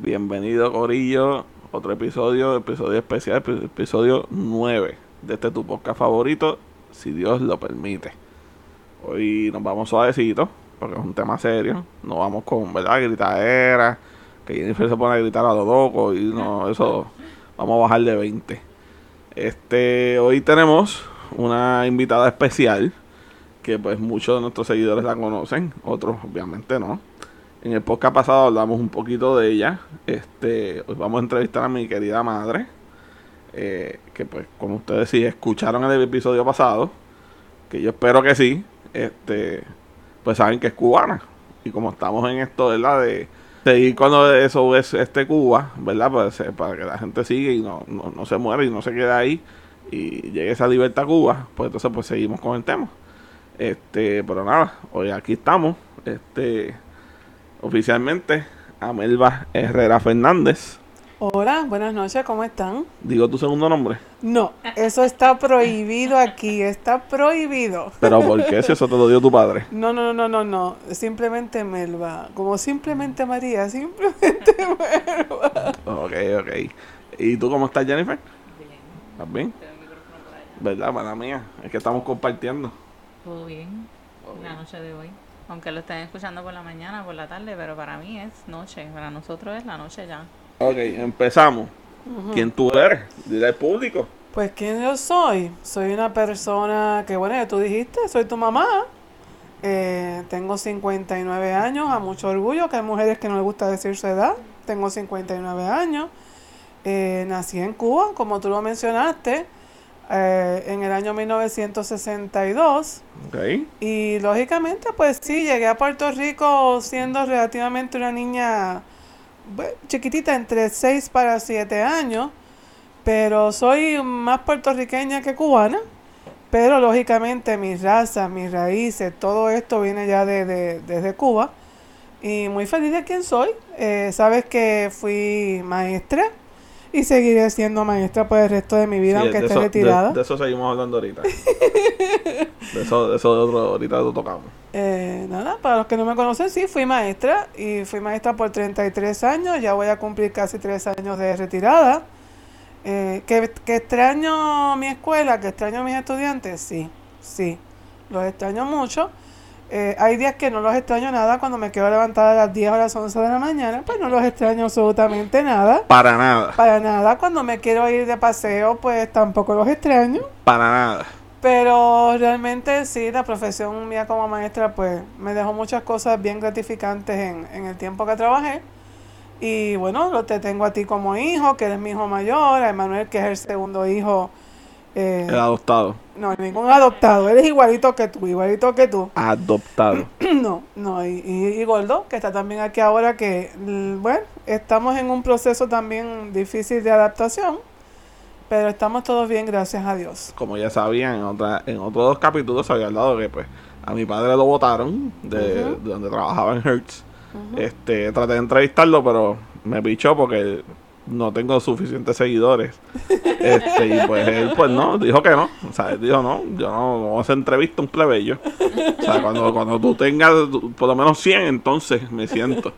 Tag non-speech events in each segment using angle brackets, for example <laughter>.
Bienvenido, Corillo. Otro episodio, episodio especial, epi- episodio 9 de este tu podcast favorito, si Dios lo permite. Hoy nos vamos suavecito, porque es un tema serio. No vamos con, ¿verdad? Gritadera, que Jennifer se pone a gritar a lo loco y no, eso vamos a bajar de 20. Este, hoy tenemos una invitada especial que pues muchos de nuestros seguidores la conocen, otros obviamente no. En el podcast pasado hablamos un poquito de ella. Este, hoy vamos a entrevistar a mi querida madre, eh, que pues como ustedes sí escucharon el episodio pasado, que yo espero que sí, este, pues saben que es cubana. Y como estamos en esto, ¿verdad? De seguir cuando eso es este Cuba, ¿verdad? Pues, eh, para que la gente siga y no, no, no se muera y no se quede ahí y llegue esa libertad a Cuba, pues entonces pues seguimos con el tema. Este, pero nada, hoy aquí estamos, este, oficialmente, Amelba Herrera Fernández. Hola, buenas noches, ¿cómo están? Digo tu segundo nombre, No, eso está prohibido aquí, está prohibido. pero ¿por qué si eso te lo dio tu padre? <laughs> No, no, no, no, no, simplemente Melba, como simplemente María, simplemente <laughs> Melba. Ok, ok. ¿Y tú cómo estás, Jennifer? Bien, ¿Estás bien? tengo el micrófono por allá. ¿Verdad, mala mía? Es que estamos compartiendo. Todo bien, la noche de hoy. Aunque lo estén escuchando por la mañana, por la tarde, pero para mí es noche. Para nosotros es la noche ya. Ok, empezamos. ¿Quién tú eres? Dile al público. Pues, ¿quién yo soy? Soy una persona que, bueno, ya tú dijiste, soy tu mamá. Eh, tengo 59 años, a mucho orgullo, que hay mujeres que no les gusta decir su edad. Tengo 59 años. Eh, nací en Cuba, como tú lo mencionaste, eh, en el año 1962. Ok. Y lógicamente, pues sí, llegué a Puerto Rico siendo relativamente una niña bueno, chiquitita, entre 6 para 7 años, pero soy más puertorriqueña que cubana, pero lógicamente mi raza, mis raíces, todo esto viene ya de, de- desde Cuba. Y muy feliz de quien soy. Eh, sabes que fui maestra y seguiré siendo maestra por el resto de mi vida, Sí, aunque esté eso, de- retirada. De, eso seguimos hablando ahorita. <laughs> de eso, de eso de otro, ahorita lo tocamos. Eh, nada, para los que no me conocen, sí, fui maestra y fui maestra por 33 años, ya voy a cumplir casi 3 años de retirada. Eh, ¿que, que extraño mi escuela, que extraño a mis estudiantes? Sí, sí, los extraño mucho. Eh, hay días que no los extraño nada, cuando me quedo levantada a las 10 o a las 11 de la mañana, pues no los extraño absolutamente nada. Para nada. Para nada, cuando me quiero ir de paseo, pues tampoco los extraño. Para nada. Pero realmente sí, la profesión mía como maestra pues me dejó muchas cosas bien gratificantes en, en el tiempo que trabajé. Y bueno, lo te tengo a ti como hijo, que eres mi hijo mayor, a Emanuel, que es el segundo hijo. Eh, El adoptado. no, ningún adoptado, eres igualito que tú, igualito que tú. Adoptado. <clears throat> no, no, y, y, y Gordo, que está también aquí ahora, que bueno, estamos en un proceso también difícil de adaptación, pero estamos todos bien, gracias a Dios. Como ya sabían, en, otra, en otros dos capítulos se había hablado que pues a mi padre lo votaron de donde trabajaba en Hertz. Este, traté de entrevistarlo, pero me pichó porque no tengo suficientes seguidores. Este, y pues él, pues no, dijo que no. O sea, él dijo no, yo no, no voy a hacer entrevista a un plebeyo. O sea, cuando, cuando tú tengas por lo menos 100, entonces me siento.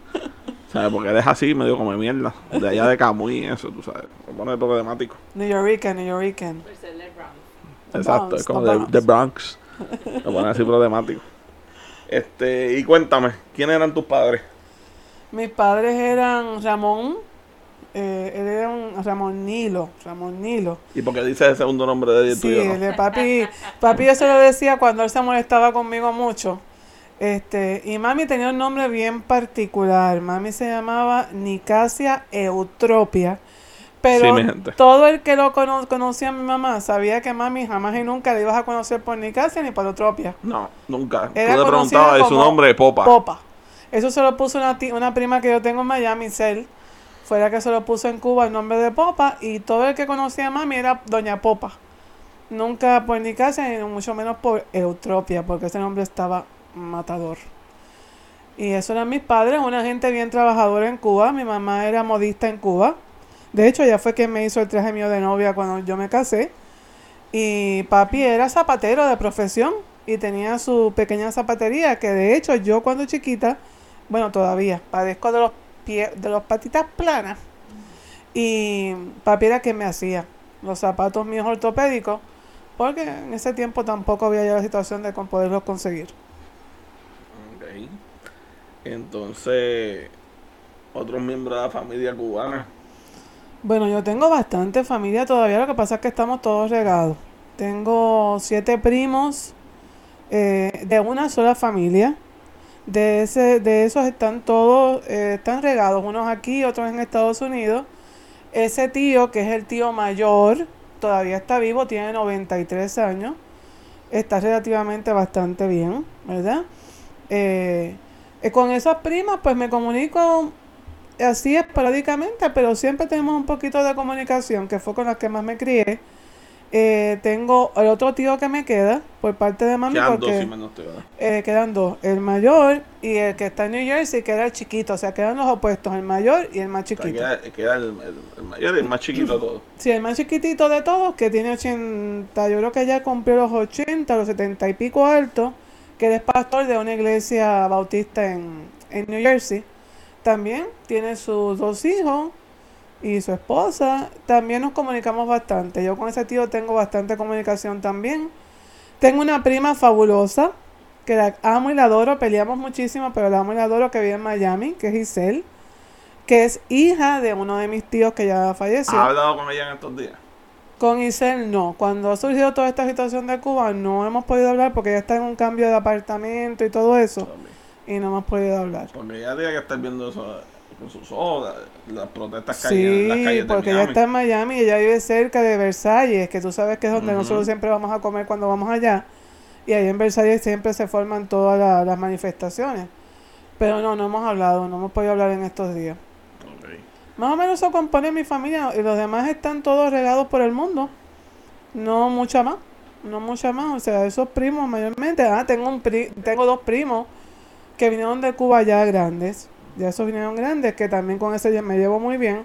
¿Sabes? Porque él es así, medio como mierda. De allá de Camuy y eso, tú sabes. Me pone problemático. New Yorican, New Yorican. The Exacto, es como the de, Bronx. de Bronx. Me pone así problemático. Este, y cuéntame, ¿quiénes eran tus padres? Mis padres eran Ramón, eh, él era un Ramón Nilo, Ramón Nilo. ¿Y por qué dices el segundo nombre de él Sí, tuyo no? el de papi, papi yo se lo decía cuando él se molestaba conmigo mucho. Este, y mami tenía un nombre bien particular. Mami se llamaba Nicasia Eutropia. Pero Sí, todo el que lo cono- conocía a mi mamá sabía que mami jamás y nunca le ibas a conocer por Nicasia ni por Eutropia. No, nunca. Era Tú le preguntabas de su nombre, Popa. Popa. Eso se lo puso una, una prima que yo tengo en Miami, Cel. Fue la que se lo puso en Cuba el nombre de Popa. Y todo el que conocía a mami era Doña Popa. Nunca por Nicasia, ni mucho menos por Eutropia, porque ese nombre estaba matador. Y eso eran mis padres, una gente bien trabajadora en Cuba. Mi mamá era modista en Cuba. De hecho, ella fue quien me hizo el traje mío de novia cuando yo me casé. Y papi era zapatero de profesión y tenía su pequeña zapatería que de hecho yo cuando chiquita, bueno todavía, padezco de los de los patitas planas. Y papi era quien me hacía los zapatos míos ortopédicos, porque en ese tiempo tampoco había ya la situación de con poderlos conseguir. Ok. Entonces, otros miembros de la familia cubana. Bueno, yo tengo bastante familia todavía, lo que pasa es que estamos todos regados. Tengo siete primos eh, de una sola familia. De, ese, de esos están todos, eh, están regados, unos aquí, otros en Estados Unidos. Ese tío, que es el tío mayor, todavía está vivo, tiene 93 años. Está relativamente bastante bien, ¿verdad? Eh, eh, con esas primas, pues me comunico así esporádicamente, pero siempre tenemos un poquito de comunicación, que fue con las que más me crié. Eh, tengo el otro tío que me queda por parte de mami Quedan dos, si eh, quedan dos, el mayor y el que está en New Jersey, que era el chiquito, o sea, quedan los opuestos, el mayor y el más chiquito. queda, queda el, el- el mayor y el más chiquito de todos. Sí, el más chiquitito de todos, que tiene 80, yo creo que ya cumplió los 80, los 70 y pico altos, que es pastor de una iglesia bautista en, en New Jersey. También tiene sus dos hijos y su esposa. También nos comunicamos bastante. Yo con ese tío tengo bastante comunicación también. Tengo una prima fabulosa, que la amo y la adoro, peleamos muchísimo, pero la amo y la adoro, que vive en Miami, que es Giselle, que es hija de uno de mis tíos que ya falleció. ¿Has hablado con ella en estos días? Con Isel no. Cuando ha surgido toda esta situación de Cuba no hemos podido hablar porque ella está en un cambio de apartamento y todo eso. También. Y no hemos podido hablar. Porque ella tiene que estar viendo eso con sus las protestas que hay en las Sí, calles de porque ella está en Miami y ella vive cerca de Versalles, que tú sabes que es donde nosotros siempre vamos a comer cuando vamos allá. Y ahí en Versalles siempre se forman todas la- las manifestaciones. Pero no, no hemos hablado, no hemos podido hablar en estos días. Más o menos eso compone mi familia y los demás están todos regados por el mundo. No mucha más, no mucha más. O sea, esos primos mayormente. Ah, tengo un pri- tengo dos primos que vinieron de Cuba ya grandes. Ya esos vinieron grandes, que también con ese me llevo muy bien.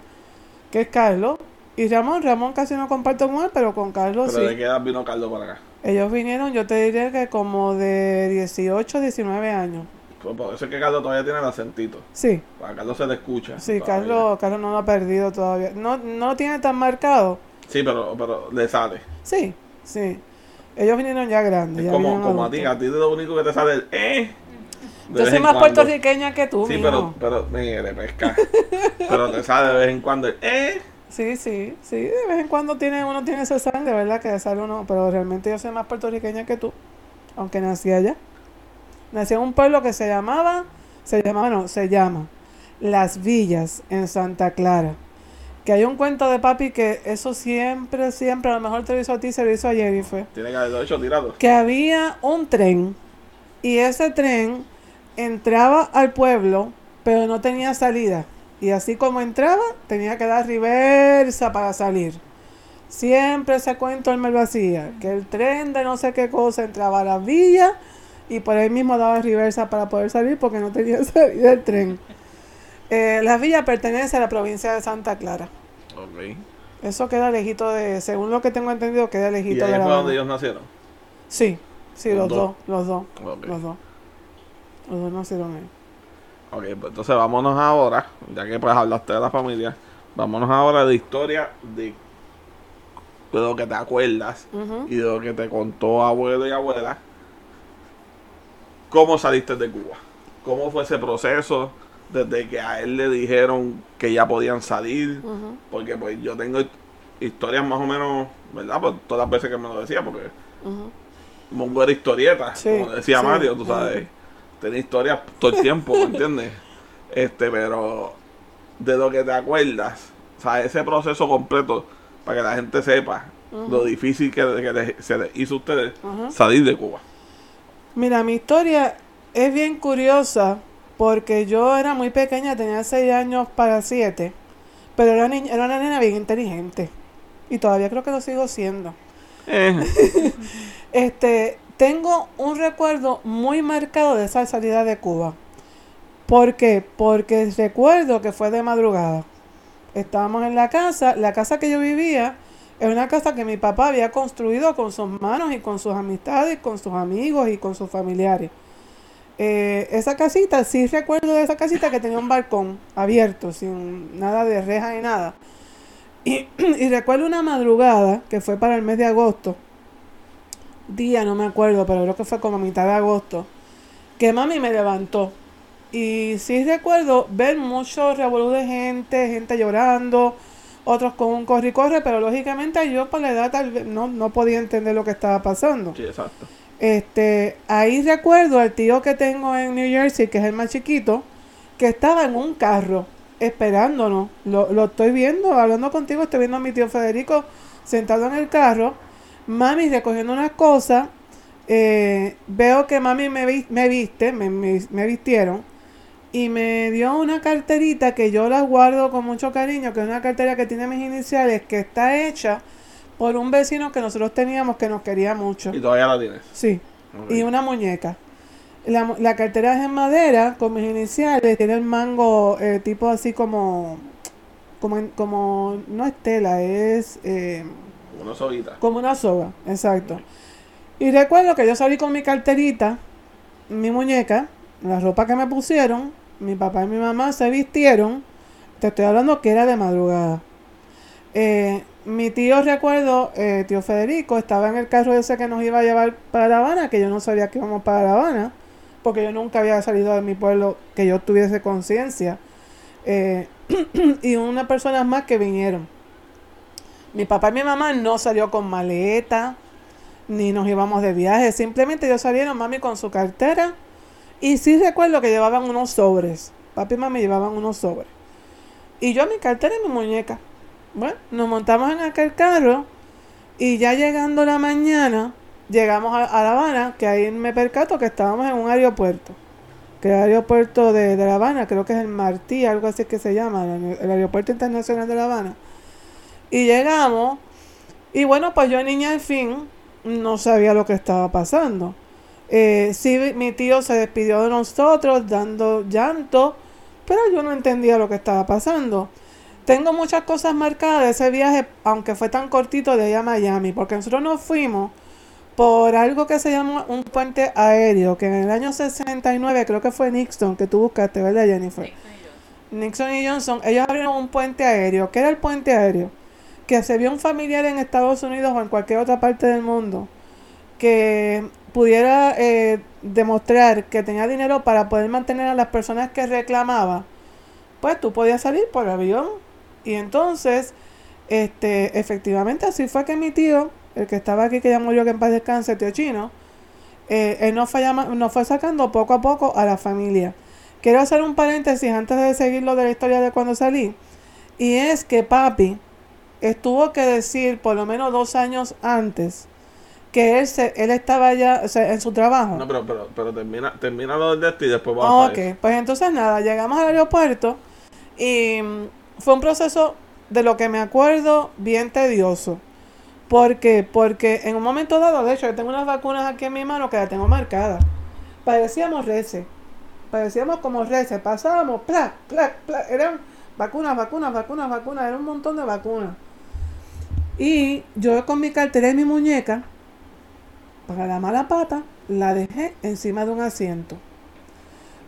Que es Carlos y Ramón. Ramón casi no comparto con él, pero con Carlos Pero sí. de qué edad vino Carlos para acá. Ellos vinieron, yo te diría que como de 18, 19 años. Pues por eso es que Carlos todavía tiene el acentito. Sí, Para Carlos se le escucha. sí, todavía. Carlos, Carlos no lo ha perdido todavía. No, no lo tiene tan marcado. Sí, pero, pero le sale. Sí, sí. Ellos vinieron ya grandes. Es ya como, como a ti, a ti lo único que te sale es eh. Yo soy más cuando. puertorriqueña que tú, Sí, mijo. pero, pero, mire, pesca. <laughs> pero te sale de vez en cuando eh. Sí, sí, sí. De vez en cuando tiene, uno tiene ese sangre, ¿verdad? Que sale uno. Pero realmente yo soy más puertorriqueña que tú. Aunque nací allá. Nací en un pueblo que se llamaba. Se llamaba, no, se llama. Las Villas en Santa Clara. Que hay un cuento de papi que eso siempre, siempre, a lo mejor te lo hizo a ti, se lo hizo a Jennifer. Tiene que haberlo hecho tirado. que había un tren y ese tren entraba al pueblo pero no tenía salida y así como entraba tenía que dar reversa para salir siempre ese cuento él me lo hacía que el tren de no sé qué cosa entraba a la villa y por ahí mismo daba reversa para poder salir porque no tenía <laughs> salida el tren Eh, la villa pertenece a la provincia de Santa Clara Ok. eso queda lejito de según lo que tengo entendido queda Y lejito ahí de fue la donde ellos nacieron. Sí, sí, Los los, dos. dos, los dos, los dos. Los dos nacieron ahí. Ok, pues entonces vámonos ahora, ya que pues hablaste de la familia, vámonos ahora de historia de, de lo que te acuerdas y de lo que te contó abuelo y abuela. ¿Cómo saliste de Cuba? ¿Cómo fue ese proceso desde que a él le dijeron que ya podían salir? Porque pues yo tengo historias más o menos, ¿verdad? Pues todas las veces que me lo decía, porque Ujú. Mongo era historieta, Sí, como decía sí, Mario, tú sabes. Tenía historias todo el tiempo, ¿me entiendes? Este, pero de lo que te acuerdas, o sea, ese proceso completo, para que la gente sepa lo difícil que, que le- se les hizo a ustedes salir de Cuba. Mira, mi historia es bien curiosa porque yo era muy pequeña, tenía 6 años para 7, pero era, niña, era una nena bien inteligente y todavía creo que lo sigo siendo. Eh, <laughs> Este, tengo un recuerdo muy marcado de esa salida de Cuba. ¿Por qué? Porque recuerdo que fue de madrugada. Estábamos en la casa, la casa que yo vivía es una casa que mi papá había construido con sus manos y con sus amistades, con sus amigos y con sus familiares. Eh, esa casita, sí recuerdo de esa casita que tenía un balcón abierto, sin nada de reja ni nada. Y, <clears throat> y recuerdo una madrugada que fue para el mes de agosto. Día, no me acuerdo, pero creo que fue como a mitad de agosto. Que mami me levantó. Y sí recuerdo ver mucho revolú de gente, gente llorando, otros con un corre y corre, pero lógicamente yo por la edad tal vez no, no podía entender lo que estaba pasando. Sí, exacto. Este, ahí recuerdo al tío que tengo en New Jersey, que es el más chiquito, que estaba en un carro esperándonos. Lo, lo estoy viendo, hablando contigo, estoy viendo a mi tío Federico sentado en el carro, mami recogiendo unas cosas. eh, veo que mami me, vi- me viste, me, me, me vistieron y me dio una carterita que yo la guardo con mucho cariño, que es una cartera que tiene mis iniciales, que está hecha por un vecino que nosotros teníamos que nos quería mucho. Y todavía la tienes. Sí, y una muñeca. La, la cartera es en madera con mis iniciales, tiene el mango eh, tipo así como, como, como, no es tela, es eh, Una soguita. como una soga, exacto. Y recuerdo que yo salí con mi carterita, mi muñeca, la ropa que me pusieron, mi papá y mi mamá se vistieron, te estoy hablando que era de madrugada. Eh, mi tío, recuerdo, eh, tío Federico, estaba en el carro ese que nos iba a llevar para La Habana, que yo no sabía que íbamos para La Habana, porque yo nunca había salido de mi pueblo que yo tuviese conciencia. Eh, <clears throat> y unas personas más que vinieron. Mi papá y mi mamá no salió con maleta, ni nos íbamos de viaje, simplemente ellos salieron, mami con su cartera, y sí recuerdo que llevaban unos sobres. Papi y mami llevaban unos sobres. Y yo mi cartera y mi muñeca. Bueno, nos montamos en aquel carro y ya llegando la mañana, llegamos a, La Habana, que ahí me percato que estábamos en un aeropuerto. Que el aeropuerto de, La Habana, creo que es el Martí, algo así que se llama, el aeropuerto internacional de La Habana. Y llegamos, y bueno, pues yo niña al fin no sabía lo que estaba pasando. Eh, sí, mi tío se despidió de nosotros dando llanto, pero yo no entendía lo que estaba pasando. Tengo muchas cosas marcadas de ese viaje, aunque fue tan cortito de allá a Miami, porque nosotros nos fuimos por algo que se llama un puente aéreo, que en el año 69 creo que fue Nixon, que tú buscaste, ¿verdad Jennifer? Nixon y Johnson, ellos abrieron un puente aéreo. ¿Qué era el puente aéreo? Que se vio un familiar en Estados Unidos o en cualquier otra parte del mundo que pudiera eh, demostrar que tenía dinero para poder mantener a las personas que reclamaba, pues tú podías salir por avión. Y entonces, este, efectivamente así fue que mi tío, el que estaba aquí, que ya murió, que en paz descanse, tío chino, eh, él nos fue, nos fue sacando poco a poco a la familia. Quiero hacer un paréntesis antes de seguir lo de la historia de cuando salí. Y es que papi estuvo que decir por lo menos dos años antes que él, se, él estaba ya o sea, en su trabajo. No, pero, pero, pero termina, termina lo del esto y después vamos ok, a eso. pues entonces nada, llegamos al aeropuerto y fue un proceso de lo que me acuerdo bien tedioso. ¿Por qué? Porque en un momento dado, de hecho, yo tengo unas vacunas aquí en mi mano que las tengo marcadas. Parecíamos rece. Parecíamos como rece. Pasábamos, plac, plac, plac. Eran vacunas, vacunas, vacunas, vacunas. Era un montón de vacunas. Y yo con mi cartera y mi muñeca, para la mala pata, la dejé encima de un asiento.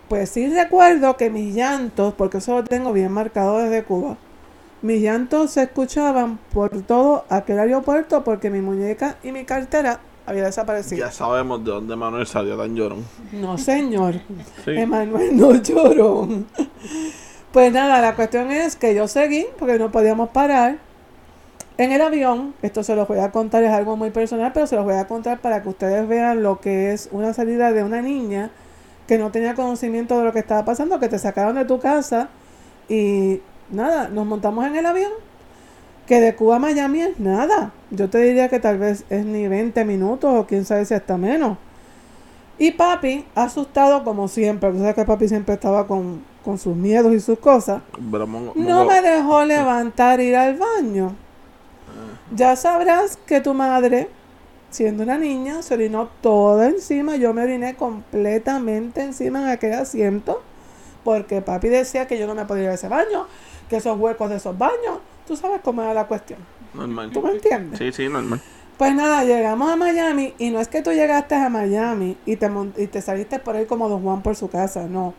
Pues sí recuerdo que mis llantos, porque eso lo tengo bien marcado desde Cuba, mis llantos se escuchaban por todo aquel aeropuerto porque mi muñeca y mi cartera había desaparecido. Ya sabemos de dónde Manuel salió tan llorón. No, señor. <laughs> Sí. Emanuel no lloró. <laughs> Pues nada, la cuestión es que yo seguí porque no podíamos parar. En el avión, esto se los voy a contar, es algo muy personal, pero se los voy a contar para que ustedes vean lo que es una salida de una niña que no tenía conocimiento de lo que estaba pasando, que te sacaron de tu casa y nada, nos montamos en el avión, que de Cuba a Miami es nada. Yo te diría que tal vez es ni 20 minutos o quién sabe si hasta menos. Y papi, asustado como siempre, sabes que papi siempre estaba con, con sus miedos y sus cosas, Pero no me dejó levantar ir al baño. Ya sabrás que tu madre, siendo una niña, se orinó toda encima. Yo me oriné completamente encima en aquel asiento. Porque papi decía que yo no me podía ir a ese baño, que esos huecos de esos baños. Tú sabes cómo era la cuestión. Normal. ¿Tú me entiendes? Sí, sí, normal. Pues nada, llegamos a Miami y no es que tú llegaste a Miami y te, y te saliste por ahí como Don Juan por su casa, no.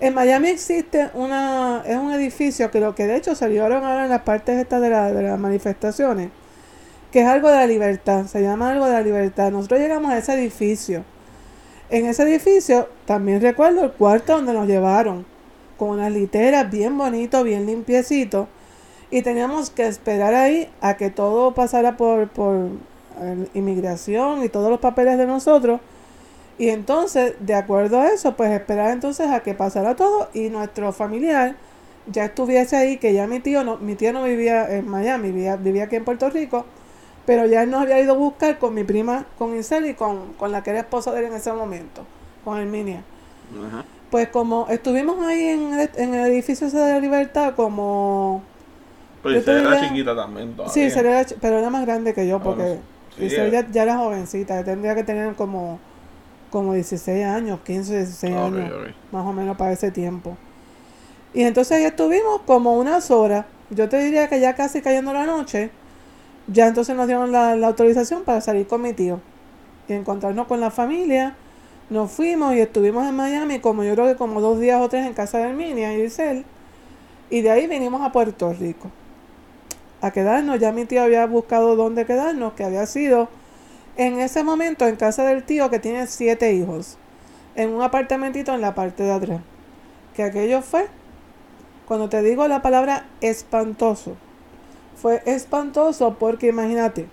En Miami existe una, es un edificio que lo que de hecho salieron ahora en las partes estas de, la- de las manifestaciones, que es algo de la libertad, se llama algo de la libertad. Nosotros llegamos a ese edificio. En ese edificio también recuerdo el cuarto donde nos llevaron, con unas literas bien bonito, bien limpiecito. Y teníamos que esperar ahí a que todo pasara por, por eh, inmigración y todos los papeles de nosotros. Y entonces, de acuerdo a eso, pues esperar entonces a que pasara todo y nuestro familiar ya estuviese ahí, que ya mi tío no, mi tío no vivía en Miami, vivía, vivía aquí en Puerto Rico, pero ya él nos había ido a buscar con mi prima, con Isel y con, con la que era esposa de él en ese momento, con Herminia. Ajá. Pues como estuvimos ahí en el, en el edificio ese de la libertad, como... Pero Yo Isel era chiquita también todavía. Sí, era pero era más grande que yo, Ah, porque bueno, sí, Isel eh. ya, ya era jovencita, tendría que tener como, como 16 años, 15, 16 Ok, años, más o menos para ese tiempo. Y entonces ahí estuvimos como unas horas, yo te diría que ya casi cayendo la noche, ya entonces nos dieron la, la autorización para salir con mi tío y encontrarnos con la familia. Nos fuimos y estuvimos en Miami como yo creo que como dos días o tres en casa de Herminia y Isel. Y de ahí vinimos a Puerto Rico a quedarnos. Ya mi tío había buscado dónde quedarnos, que había sido en ese momento en casa del tío que tiene siete hijos, en un apartamentito en la parte de atrás. Que aquello fue, cuando te digo la palabra espantoso, fue espantoso porque imagínate,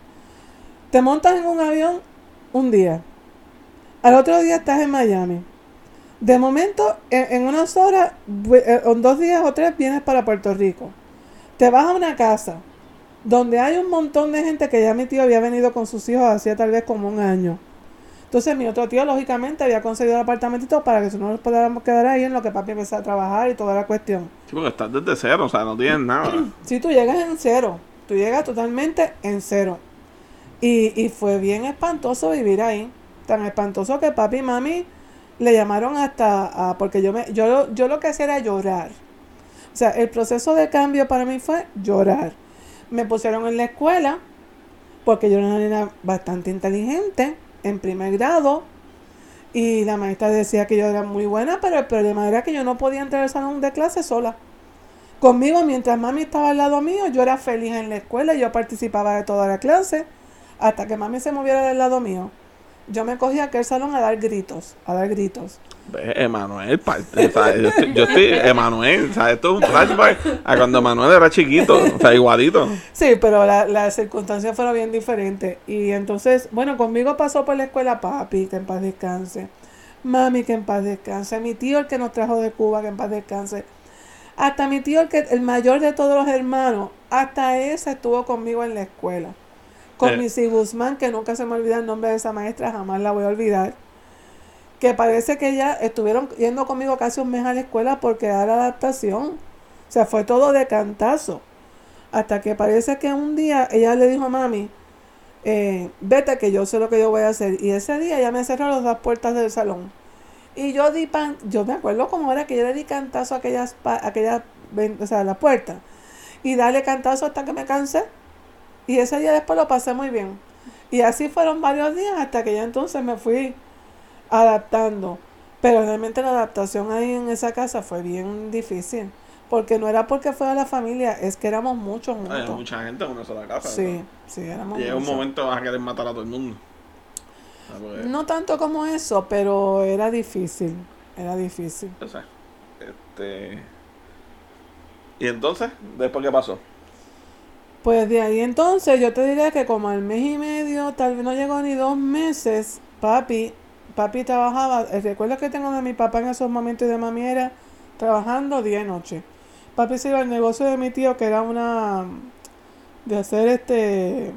te montas en un avión un día, al otro día estás en Miami. De momento, en, en unas horas, eh, en dos días o tres, vienes para Puerto Rico. Te vas a una casa donde hay un montón de gente que ya mi tío había venido con sus hijos hacía tal vez como un año. Entonces mi otro tío lógicamente había conseguido el apartamentito para que nosotros nos podamos quedar ahí en lo que papi empezó a trabajar y toda la cuestión. Sí, porque estás desde cero, o sea, no tienes nada. <clears throat> Si tú llegas en cero, tú llegas totalmente en cero. Y, y fue bien espantoso vivir ahí. Tan espantoso que papi y mami le llamaron hasta a, porque yo me, yo, yo lo que hacía era llorar. O sea, el proceso de cambio para mí fue llorar. Me pusieron en la escuela, porque yo era una nena bastante inteligente, en primer grado, y la maestra decía que yo era muy buena, pero el problema era que yo no podía entrar al salón de clase sola. Conmigo, mientras mami estaba al lado mío, yo era feliz en la escuela, yo participaba de toda la clase, hasta que mami se moviera del lado mío. Yo me cogía a aquel salón a dar gritos, a dar gritos. Emanuel, parte, o sea, yo, estoy, yo estoy, Emanuel, o sea, esto es un flashback a cuando Emanuel era chiquito, o sea, igualito. Sí, pero la- las circunstancias fueron bien diferentes. Y entonces, bueno, conmigo pasó por la escuela papi, que en paz descanse. Mami, que en paz descanse. Mi tío, el que nos trajo de Cuba, que en paz descanse. Hasta mi tío, el, que, el mayor de todos los hermanos, hasta ese estuvo conmigo en la escuela. Con Eh. Missy Guzmán, que nunca se me olvida el nombre de esa maestra, jamás la voy a olvidar. Que parece que ya estuvieron yendo conmigo casi un mes a la escuela porque era la adaptación. O sea, fue todo de cantazo. Hasta que parece que un día ella le dijo a mami, eh, vete que yo sé lo que yo voy a hacer. Y ese día ella me cerró las dos puertas del salón. Y yo di pan, yo me acuerdo cómo era que yo le di cantazo a aquellas, a aquellas, o sea, a la puerta. Y darle cantazo hasta que me cansé. Y ese día después lo pasé muy bien. Y así fueron varios días hasta que ya entonces me fui adaptando. Pero realmente la adaptación ahí en esa casa fue bien difícil. Porque no era porque fuera la familia, es que éramos muchos Hay mucha gente en una sola casa. Sí, sí, éramos Llega un momento vas a querer matar a todo el mundo. Sea, porque, No tanto como eso, pero era difícil. Era difícil. o sea, este... ¿Y entonces? ¿Después qué pasó? Pues de ahí entonces yo te diría que como al mes y medio, tal vez no llegó ni dos meses, papi, papi trabajaba, el recuerdo que tengo de mi papá en esos momentos de mami era trabajando día y noche. Papi se iba al negocio de mi tío que era una de hacer este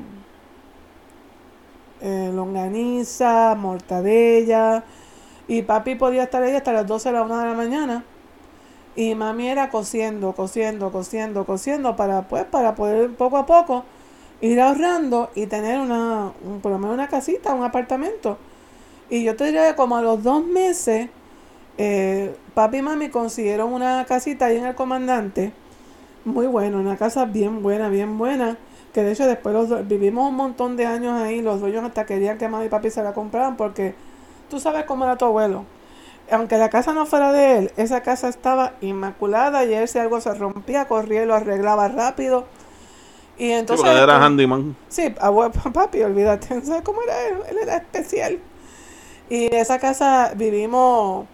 eh, longaniza, mortadella y papi podía estar ahí hasta las 12 de la 1 de la mañana. Y mami era cosiendo, cosiendo, cosiendo, cosiendo para pues para poder poco a poco ir ahorrando y tener una, un- por lo menos una casita, un apartamento. Y yo te diría que como a los dos meses, eh, papi y mami consiguieron una casita ahí en el comandante, muy buena, una casa bien buena, bien buena, que de hecho después los vivimos un montón de años ahí, los dueños hasta querían que mami y papi se la compraran porque tú sabes cómo era tu abuelo. Aunque la casa no fuera de él, esa casa estaba inmaculada y él si algo se rompía, corría y lo arreglaba rápido. Y entonces... era pues, handyman. Sí, abuelo, <laughs> papi, olvídate, <laughs> ¿sabes cómo era él? Él era especial. Y esa casa vivimos,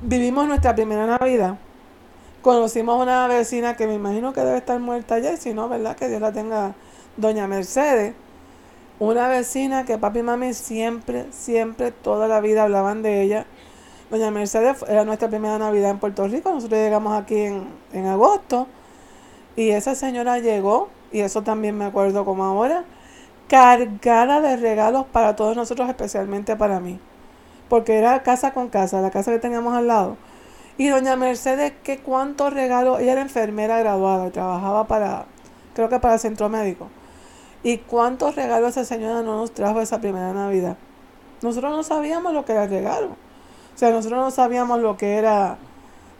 vivimos nuestra primera Navidad. Conocimos una vecina que me imagino que debe estar muerta ya, y si no, ¿verdad? Que Dios la tenga, doña Mercedes. Una vecina que papi y mami siempre, siempre, toda la vida hablaban de ella. Doña Mercedes era nuestra primera Navidad en Puerto Rico. Nosotros llegamos aquí en, en agosto. Y esa señora llegó, y eso también me acuerdo como ahora, cargada de regalos para todos nosotros, especialmente para mí. Porque era casa con casa, la casa que teníamos al lado. Y doña Mercedes, que cuántos regalos, ella era enfermera graduada trabajaba para, creo que para el centro médico. Y cuántos regalos esa señora no nos trajo esa primera Navidad. Nosotros no sabíamos lo que era el regalo. O sea, nosotros no sabíamos lo que era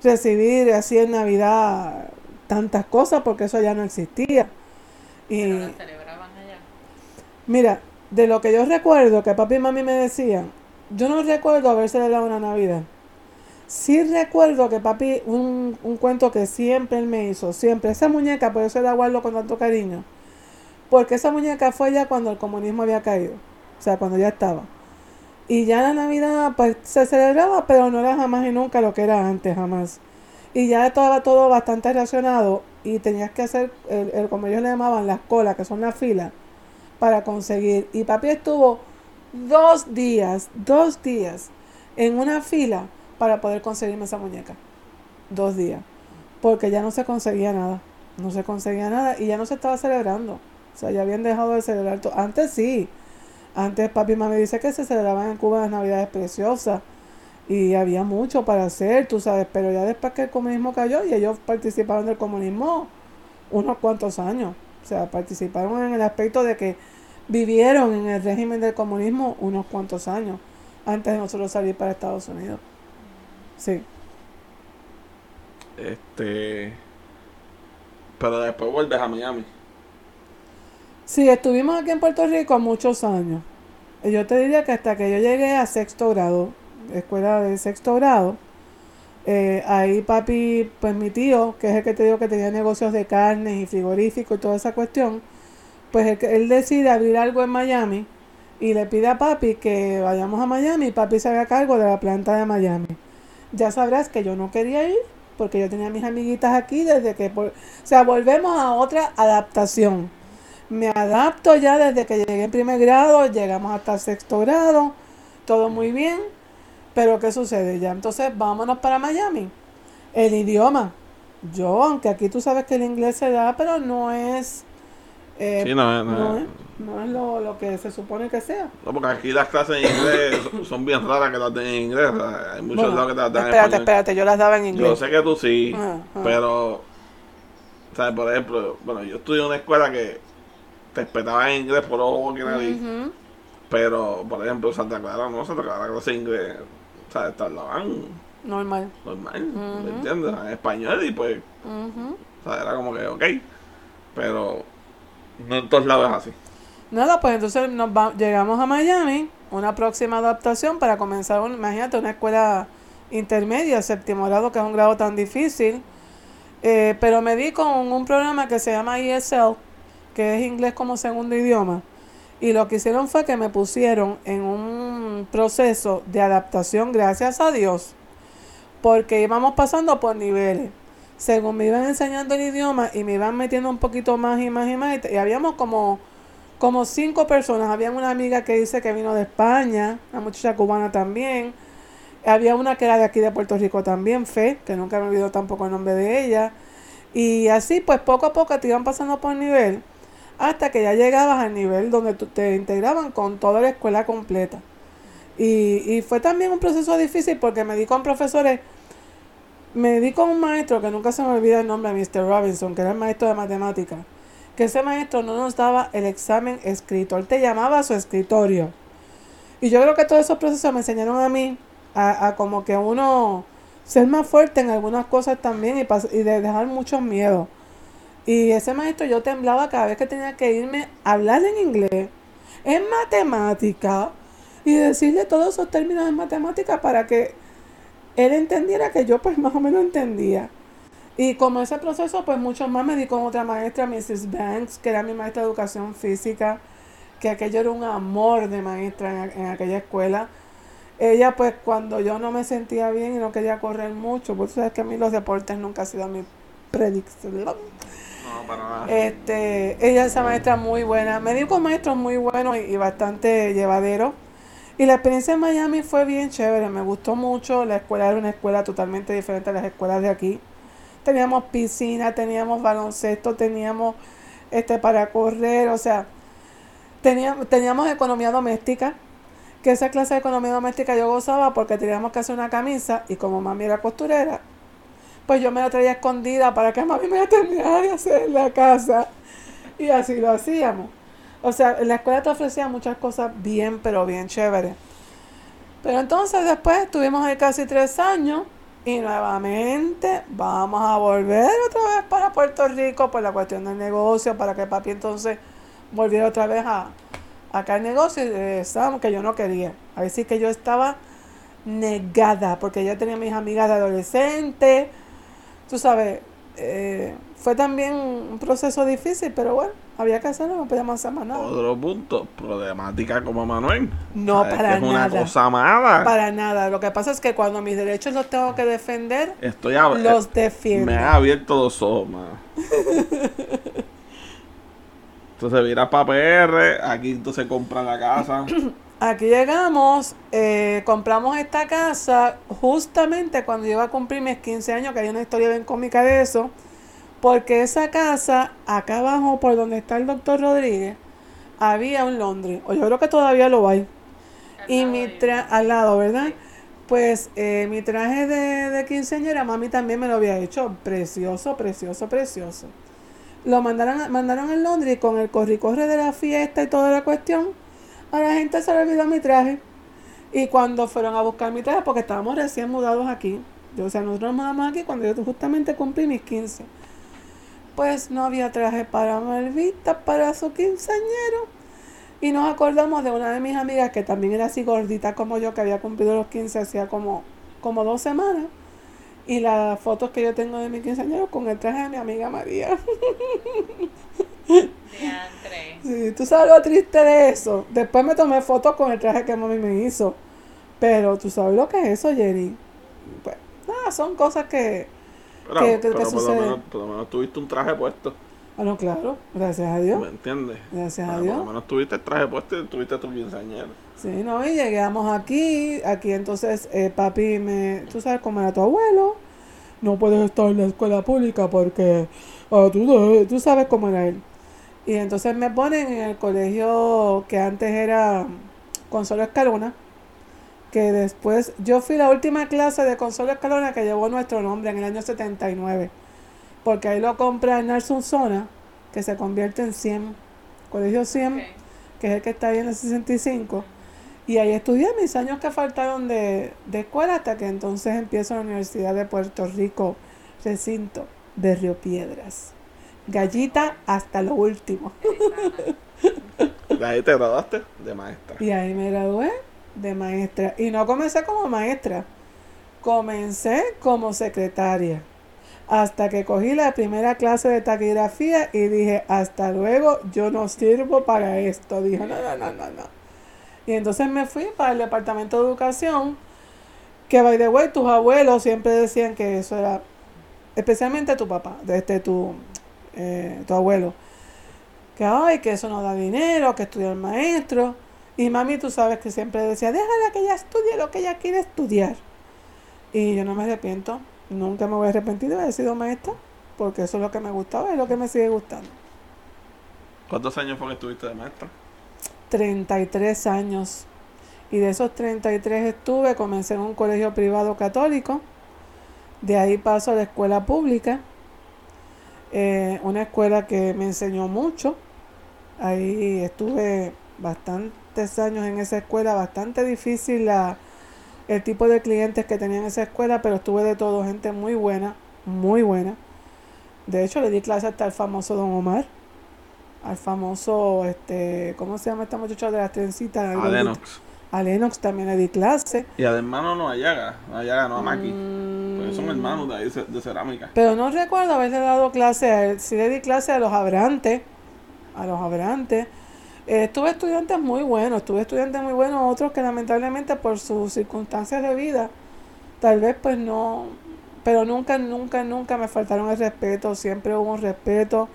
recibir así en Navidad tantas cosas porque eso ya no existía. Y Pero la celebraban allá. mira, de lo que yo recuerdo que papi y mami me decían, yo no recuerdo haber celebrado una Navidad. Sí recuerdo que papi, un, un cuento que siempre él me hizo, siempre, esa muñeca, por eso la guardo con tanto cariño, porque esa muñeca fue ya cuando el comunismo había caído, o sea, cuando ya estaba. Y ya la Navidad pues se celebraba, pero no era jamás y nunca lo que era antes, jamás. Y ya estaba todo bastante relacionado y tenías que hacer, el, el- como ellos le llamaban, las colas, que son las filas, para conseguir. Y papi estuvo dos días, dos días en una fila para poder conseguirme esa muñeca. Dos días. Porque ya no se conseguía nada. No se conseguía nada y ya no se estaba celebrando. O sea, ya habían dejado de celebrar todo. Antes sí. Antes papi y mami dice que se celebraban en Cuba las navidades preciosas. Y había mucho para hacer, tú sabes. Pero ya después que el comunismo cayó y ellos participaron del comunismo unos cuantos años. O sea, participaron en el aspecto de que vivieron en el régimen del comunismo unos cuantos años antes de nosotros salir para Estados Unidos. Sí. Este. Pero después vuelves a Miami. Sí, estuvimos aquí en Puerto Rico muchos años. Yo te diría que hasta que yo llegué a sexto grado, escuela de sexto grado, eh, ahí papi, pues mi tío, que es el que te digo que tenía negocios de carnes y frigorífico y toda esa cuestión, pues él, él decide abrir algo en Miami y le pide a papi que vayamos a Miami y papi se haga cargo de la planta de Miami. Ya sabrás que yo no quería ir porque yo tenía mis amiguitas aquí desde que... o sea, volvemos a otra adaptación. Me adapto ya desde que llegué en primer grado, llegamos hasta sexto grado, todo muy bien, pero ¿qué sucede? Ya entonces vámonos para Miami. El idioma. Yo, aunque aquí tú sabes que el inglés se da, pero no es... eh, Sí, no, no, no es, no es lo, lo que se supone que sea. No, porque aquí las clases en inglés son- son bien raras que las den en inglés. Hay muchos Bueno, lados que te las dan en espérate, espérate, yo las daba en Yo inglés. sé que tú sí, pero, ¿sabes? Por ejemplo, bueno, yo estudié en una escuela que te respetaban en inglés por ojo que nadie, pero, por ejemplo, Santa Clara no, Santa Clara clase de inglés, ¿sabes? Te hablaban Normal. normal. ¿me entiendes? En español y pues, o sea, era como que, ok, pero no en todos lados es así. Nada, pues entonces nos va- llegamos a Miami, una próxima adaptación para comenzar, un- imagínate, una escuela intermedia, séptimo grado, que es un grado tan difícil. Eh, pero me di con un programa que se llama ESL, que es inglés como segundo idioma. Y lo que hicieron fue que me pusieron en un proceso de adaptación, gracias a Dios, porque íbamos pasando por niveles. Según me iban enseñando el idioma y me iban metiendo un poquito más y más y más, y, habíamos como, como cinco personas. Había una amiga que dice que vino de España, una muchacha cubana también. Había una que era de aquí de Puerto Rico también, Fe, que nunca me olvidó tampoco el nombre de ella. Y así, pues poco a poco te iban pasando por nivel, hasta que ya llegabas al nivel donde te integraban con toda la escuela completa. Y, fue también un proceso difícil porque me di con profesores, me di con un maestro que nunca se me olvida el nombre, Mr. Robinson, que era el maestro de matemáticas, que ese maestro no nos daba el examen escrito, él te llamaba a su escritorio. Y yo creo que todos esos procesos me enseñaron a mí a, a como que uno ser más fuerte en algunas cosas también y, y de dejar muchos miedos. Y ese maestro yo temblaba cada vez que tenía que irme a hablar en inglés, en matemática, y decirle todos esos términos en matemática para que él entendiera que yo pues más o menos entendía. Y como ese proceso, pues mucho más me di con otra maestra, Mrs. Banks, que era mi maestra de educación física, que aquello era un amor de maestra en, aquella escuela. Ella, pues cuando yo no me sentía bien y no quería correr mucho, pues sabes que a mí los deportes nunca ha sido mi predicción. Para nada. Este, ella esa maestra muy buena. Me dio con maestros muy buenos y, bastante llevaderos. Y la experiencia en Miami fue bien chévere, me gustó mucho. La escuela era una escuela totalmente diferente a las escuelas de aquí. Teníamos piscina, teníamos baloncesto, teníamos este para correr, o sea, teníamos, teníamos economía doméstica. Que esa clase de economía doméstica yo gozaba porque teníamos que hacer una camisa y como mami era costurera, pues yo me la traía escondida para que mami me la terminara de hacer en la casa. Y así lo hacíamos. O sea, en la escuela te ofrecía muchas cosas bien, pero bien chéveres. Pero entonces después estuvimos ahí casi tres años y nuevamente vamos a volver otra vez para Puerto Rico por la cuestión del negocio, para que papi entonces volviera otra vez a acá al negocio y regresamos, que yo no quería. Ahí sí que yo estaba negada, porque ya tenía mis amigas de adolescente. Tú sabes, eh, fue también un proceso difícil, pero bueno, había que hacerlo, no podíamos hacer más nada. Otro punto, problemática como Manuel. No, ¿Sabes para que es una nada. cosa mala. Para nada. Lo que pasa es que cuando mis derechos los tengo que defender, Estoy a los eh, defiendo. Me ha abierto los ojos. <laughs> Entonces mira para PR, aquí entonces compra la casa. <coughs> Aquí llegamos, eh, compramos esta casa justamente cuando yo iba a cumplir mis 15 años, que hay una historia bien cómica de eso, porque esa casa, acá abajo por donde está el doctor Rodríguez, había un Londres, o yo creo que todavía lo hay. Y mi traje, al lado, ¿verdad? Pues eh, mi traje de, de quinceañera, mami también me lo había hecho. Precioso, precioso, precioso. Lo mandaron, a- mandaron en Londres y con el corre-corre de la fiesta y toda la cuestión, a la gente se le olvidó mi traje. Y cuando fueron a buscar mi traje, porque estábamos recién mudados aquí, o sea, nosotros nos mudamos aquí cuando yo justamente cumplí mis 15. Pues no había traje para Malvita, para su quinceañero. Y nos acordamos de una de mis amigas que también era así gordita como yo, que había cumplido los 15 hacía como, como dos semanas. Y las fotos que yo tengo de mi quinceañero con el traje de mi amiga María. <laughs> Diantre. Sí, tú sabes lo triste de eso. Después me tomé fotos con el traje que mami me hizo. Pero tú sabes lo que es eso, Jenny. Pues, nada, son cosas que. Pero, ¿Qué- qué- pero por, lo menos, por lo menos tuviste un traje puesto. Bueno, claro, gracias a Dios. ¿Me entiendes? Gracias a Dios. Por lo menos tuviste el traje puesto y tuviste tu quinceañera. Sí, no, y llegamos aquí, aquí entonces eh, papi me, tú sabes cómo era tu abuelo, no puedes estar en la escuela pública porque ah, tú, tú sabes cómo era él. Y entonces me ponen en el colegio que antes era Consuelo Escalona, que después, yo fui la última clase de Consuelo Escalona que llevó nuestro nombre en el año 79, porque ahí lo compra Nelson Zona, que se convierte en 100, Colegio 100 Ok. que es el que está ahí en el 65. Y ahí estudié mis años que faltaron de, de escuela hasta que entonces empiezo en la Universidad de Puerto Rico, recinto de Río Piedras. Gallita hasta lo último. De <laughs> ahí te graduaste de maestra. Y ahí me gradué de maestra. Y no comencé como maestra, comencé como secretaria. Hasta que cogí la primera clase de taquigrafía y dije, hasta luego, yo no sirvo para esto. Dije, no, no, no, no, no. Y entonces me fui para el departamento de educación, que by the way, tus abuelos siempre decían que eso era, especialmente tu papá, desde tu, eh, tu abuelo, que ay, que eso no da dinero, que estudiar maestro. Y mami, tú sabes que siempre decía, déjala que ella estudie lo que ella quiere estudiar. Y yo no me arrepiento, nunca me voy a arrepentir de haber sido maestra, porque eso es lo que me gustaba y es lo que me sigue gustando. ¿Cuántos años fue que estuviste de maestra? 33 años. Y de esos 33 estuve, comencé en un colegio privado católico. De ahí paso a la escuela pública. Eh, una escuela que me enseñó mucho. Ahí estuve bastantes años en esa escuela, bastante difícil la, el tipo de clientes que tenía en esa escuela, pero estuve de todo, gente muy buena, muy buena. De hecho, le di clase hasta al famoso Don Omar. Al famoso, este, ¿cómo se llama esta muchacha de las trencitas? A Lennox. A Lennox también le di clase. Y al hermano no, a Yaga. A Yaga no, a Maki. Mm, Pues son hermanos de ahí, de cerámica. Pero no recuerdo haberle dado clase a él. Sí le di clase a los abrantes. A los abrantes. Eh, tuve estudiantes muy buenos. Tuve estudiantes muy buenos. Otros que lamentablemente por sus circunstancias de vida, tal vez pues no. Pero nunca, nunca, nunca me faltaron el respeto. Siempre hubo un respeto.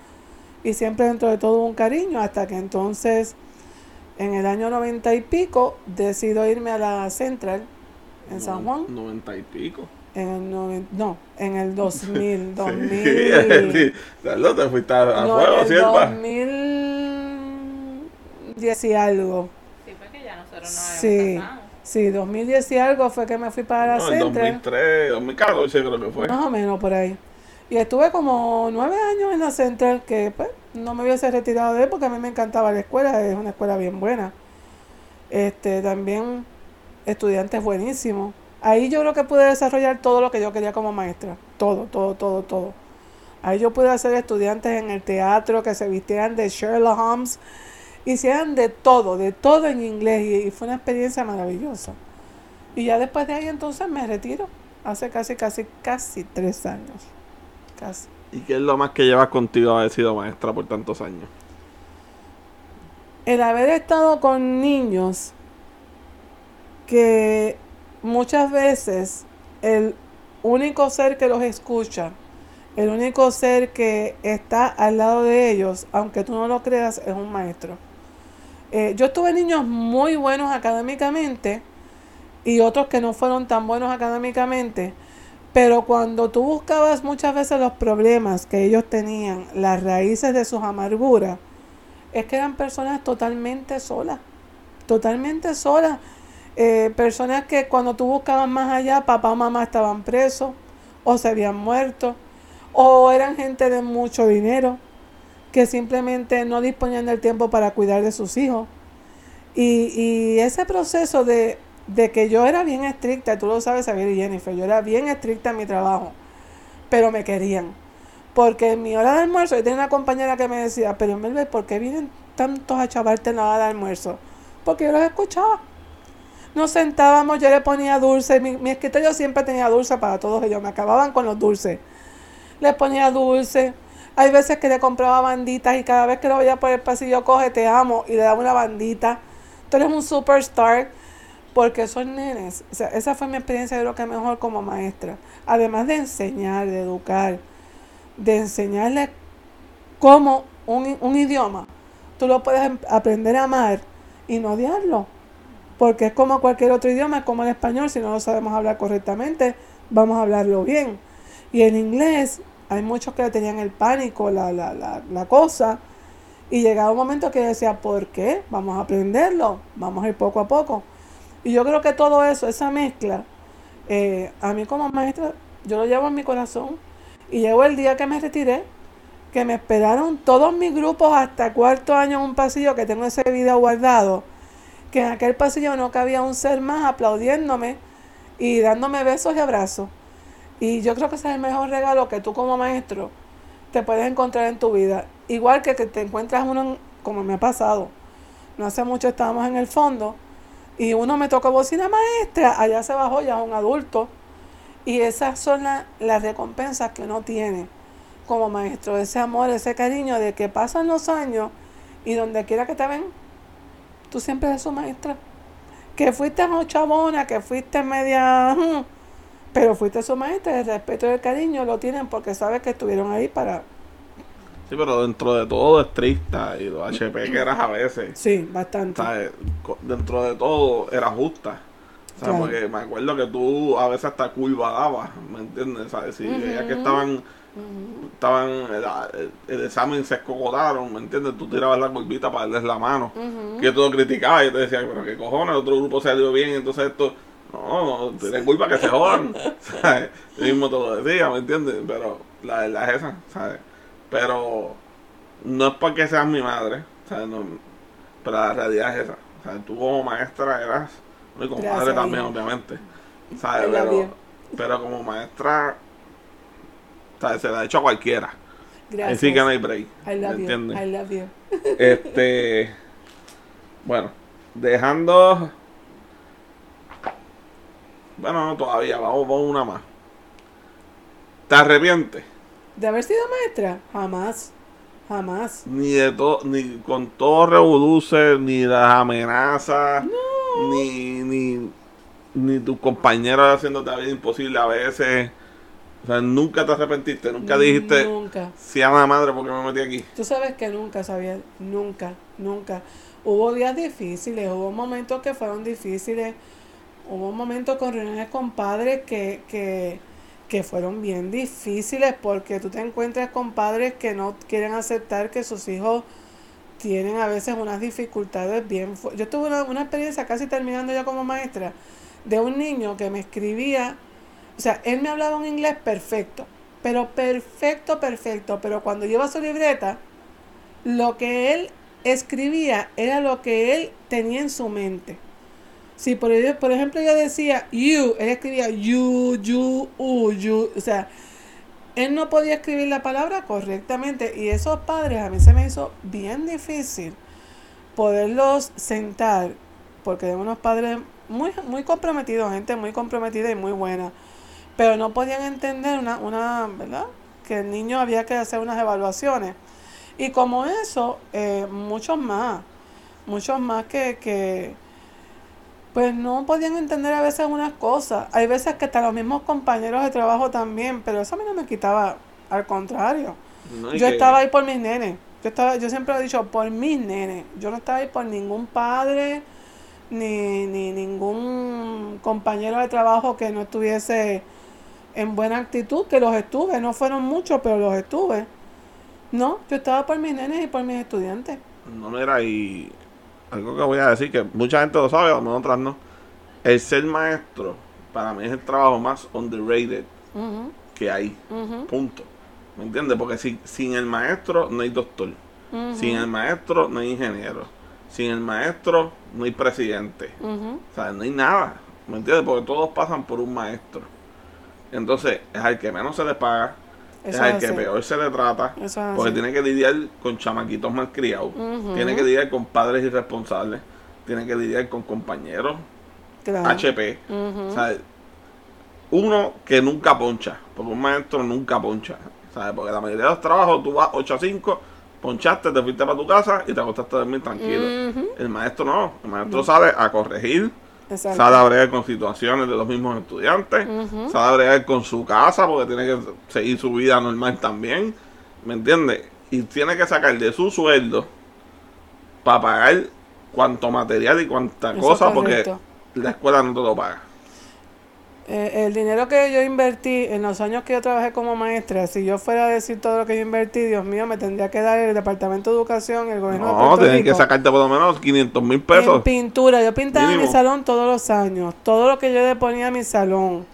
Y siempre dentro de todo hubo un cariño. Hasta que entonces, en el año noventa y pico, decido irme a la Central. En San Juan. Noventa y pico. En el noven- no, en el 2000, 2000. <laughs> Sí, Carlos, <laughs> te fuiste a, a no, fuego, en el sierva. 2010 y algo. Sí, porque ya nosotros no Sí, casado. sí, 2010 y algo fue que me fui para la No, en Central. 2003, 2014 creo que fue. Más o menos por ahí. Y estuve como nueve años en la Central, que pues no me hubiese retirado de él porque a mí me encantaba la escuela, es una escuela bien buena. Este, también estudiantes buenísimos. Ahí yo creo que pude desarrollar todo lo que yo quería como maestra. Todo, todo, todo, todo. Ahí yo pude hacer estudiantes en el teatro que se vistieran de Sherlock Holmes, hicieran de todo, de todo en inglés y, y fue una experiencia maravillosa. Y ya después de ahí entonces me retiro, hace casi, casi, casi tres años. Casi. ¿Y qué es lo más que llevas contigo haber sido maestra por tantos años? El haber estado con niños que muchas veces el único ser que los escucha, el único ser que está al lado de ellos, aunque tú no lo creas, es un maestro. Eh, yo tuve niños muy buenos académicamente y otros que no fueron tan buenos académicamente, pero cuando tú buscabas muchas veces los problemas que ellos tenían, las raíces de sus amarguras, es que eran personas totalmente solas, totalmente solas. Eh, personas que cuando tú buscabas más allá, papá o mamá estaban presos, o se habían muerto, o eran gente de mucho dinero, que simplemente no disponían del tiempo para cuidar de sus hijos. Y, y ese proceso de, de que yo era bien estricta, tú lo sabes, Xavier y Jennifer, yo era bien estricta en mi trabajo, pero me querían. Porque en mi hora de almuerzo, yo tenía una compañera que me decía, pero Melvin, ¿por qué vienen tantos a chavarte en la hora de almuerzo? Porque yo los escuchaba. Nos sentábamos, yo le ponía dulce, mi, escritorio siempre tenía dulce para todos ellos, me acababan con los dulces. Les ponía dulce. Hay veces que le compraba banditas y cada vez que lo veía por el pasillo, coge, te amo, y le daba una bandita. Tú eres un superstar porque son nenes. O sea, esa fue mi experiencia, yo creo que mejor como maestra. Además de enseñar, de educar, de enseñarles cómo un, un idioma tú lo puedes em- aprender a amar y no odiarlo. Porque es como cualquier otro idioma, es como el español, si no lo sabemos hablar correctamente, vamos a hablarlo bien. Y en inglés hay muchos que le tenían el pánico, la, la, la, la cosa. Y llegaba un momento que yo decía, ¿por qué? Vamos a aprenderlo, vamos a ir poco a poco. Y yo creo que todo eso, esa mezcla, eh, a mí como maestra, yo lo llevo en mi corazón. Y llegó el día que me retiré, que me esperaron todos mis grupos hasta cuarto año en un pasillo, que tengo ese video guardado, que en aquel pasillo no cabía un ser más aplaudiéndome y dándome besos y abrazos. Y yo creo que ese es el mejor regalo que tú como maestro te puedes encontrar en tu vida. Igual que que te encuentras uno, como me ha pasado. No hace mucho estábamos en el fondo y uno me tocó bocina maestra, allá se bajó ya un adulto. Y esas son la- las recompensas que uno tiene como maestro, ese amor, ese cariño de que pasan los años y donde quiera que te ven, tú siempre eres su maestra. Que fuiste chabona, que fuiste media... ujú, pero fuiste su maestra, el respeto y el cariño lo tienen porque sabes que estuvieron ahí para... Sí, pero dentro de todo estricta y lo HP que eras a veces. Sí, bastante. ¿sabes? Co- Dentro de todo era justa. ¿sabes? Claro. Porque me acuerdo que tú a veces hasta curva dabas, ¿me entiendes? ¿sabes? Si veías que estaban, estaban el, el- el examen se escocotaron, ¿me entiendes? Tú tirabas la curvita para darles la mano. Que yo te lo criticaba y yo te decía, pero qué cojones, el otro grupo salió bien, entonces esto... No, no, tienen culpa que se jodan. <laughs> ¿sabes? Yo mismo te lo decía, ¿me entiendes? Pero la verdad es esa, ¿sabes? Pero no es porque seas mi madre, ¿sabes? No, pero la realidad es esa. O sea, tú como maestra eras, y como Gracias, madre también, hija. obviamente. ¿Sabes? Pero, pero como maestra, ¿sabes? Se la ha hecho a cualquiera. Gracias. sí que no hay break. I love ¿me you. I love you. <laughs> Este. Bueno, dejando. Bueno, no todavía, vamos por una más. ¿Te arrepientes? ¿De haber sido maestra? Jamás. Jamás. Ni de todo, ni con todo revoluce, ni las amenazas, ni, ni, ni tus compañeros haciéndote la vida imposible a veces. O sea, nunca te arrepentiste, nunca dijiste, Nunca. si a la madre, porque me metí aquí? Tú sabes que nunca, sabía, nunca, nunca. Hubo días difíciles, hubo momentos que fueron difíciles, hubo momentos con reuniones con padres que, que, que fueron bien difíciles porque tú te encuentras con padres que no quieren aceptar que sus hijos tienen a veces unas dificultades bien fu- Yo tuve una, una experiencia casi terminando ya como maestra de un niño que me escribía, o sea, él me hablaba un inglés perfecto, pero perfecto, perfecto, pero cuando lleva su libreta, lo que él escribía era lo que él tenía en su mente. Si por, por ejemplo yo decía you, él escribía you, you, u, you, o sea, él no podía escribir la palabra correctamente y esos padres a mí se me hizo bien difícil poderlos sentar porque eran unos padres muy, muy comprometidos, gente muy comprometida y muy buena, pero no podían entender una, una, ¿verdad? Que el niño había que hacer unas evaluaciones. Y como eso, eh, muchos más, muchos más que, que, pues no podían entender a veces unas cosas. Hay veces que hasta los mismos compañeros de trabajo también, pero eso a mí no me quitaba, al contrario. ¿no? Yo que- estaba ahí por mis nenes. Yo estaba, yo siempre lo he dicho, por mis nenes. Yo no estaba ahí por ningún padre, ni, ni ningún compañero de trabajo que no estuviese en buena actitud, que los estuve, no fueron muchos, pero los estuve. No, yo estaba por mis nenes y por mis estudiantes. No, mira, y algo que voy a decir que mucha gente lo sabe, a lo mejor otras no. El ser maestro, para mí es el trabajo más underrated que hay. Punto. ¿Me entiendes? Porque si, sin el maestro no hay doctor. Sin el maestro no hay ingeniero. Sin el maestro no hay presidente. O sea, no hay nada. ¿Me entiendes? Porque todos pasan por un maestro. Entonces, es al que menos se le paga. Es Eso es que así. peor se le trata. Eso es Porque así. tiene que lidiar con chamaquitos malcriados. Ujú. Tiene que lidiar con padres irresponsables. Tiene que lidiar con compañeros Claro. HP. Uno que nunca poncha. Porque un maestro nunca poncha. ¿sabes? Porque la mayoría de los trabajos tú vas 8 a 5, ponchaste, te fuiste para tu casa y te acostaste a dormir tranquilo. El maestro no. El maestro sale a corregir. Exacto. Sale a bregar con situaciones de los mismos estudiantes. Sale a bregar con su casa porque tiene que seguir su vida normal también. ¿Me entiendes? Y tiene que sacar de su sueldo para pagar cuanto material y cuanta Eso cosa porque la escuela no te lo paga. Eh, el dinero que yo invertí en los años que yo trabajé como maestra, si yo fuera a decir todo lo que yo invertí, Dios mío, me tendría que dar el Departamento de Educación, el gobierno de No, Puerto tienes que sacarte por lo menos 500 mil En pesos. pintura, yo pintaba mi Mínimo. salón todos los años, todo lo que yo le ponía a mi salón,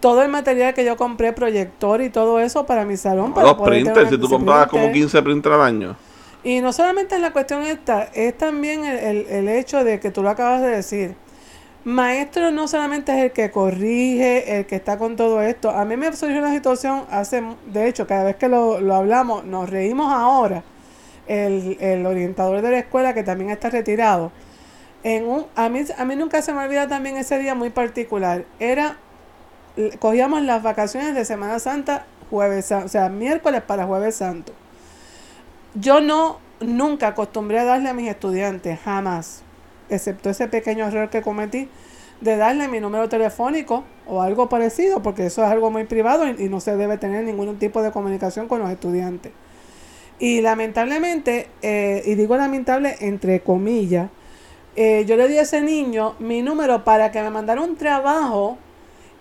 todo el material que yo compré, proyector y todo eso para mi salón. para Los printers, si tú comprabas como printer. 15 printers al año. Y no solamente es la cuestión esta, es también el, el- el hecho de que tú lo acabas de decir. Maestro no solamente es el que corrige, el que está con todo esto. A mí me surgió una situación hace, de hecho, cada vez que lo, lo hablamos, nos reímos ahora. El, el orientador de la escuela, que también está retirado. En un, a, mí, a mí nunca se me olvida también ese día muy particular. Era, cogíamos las vacaciones de Semana Santa, jueves, o sea, miércoles para jueves santo. Yo no, nunca acostumbré a darle a mis estudiantes, jamás, excepto ese pequeño error que cometí, de darle mi número telefónico o algo parecido, porque eso es algo muy privado y, no se debe tener ningún tipo de comunicación con los estudiantes. Y lamentablemente, eh, y digo lamentable entre comillas, eh, yo le di a ese niño mi número para que me mandara un trabajo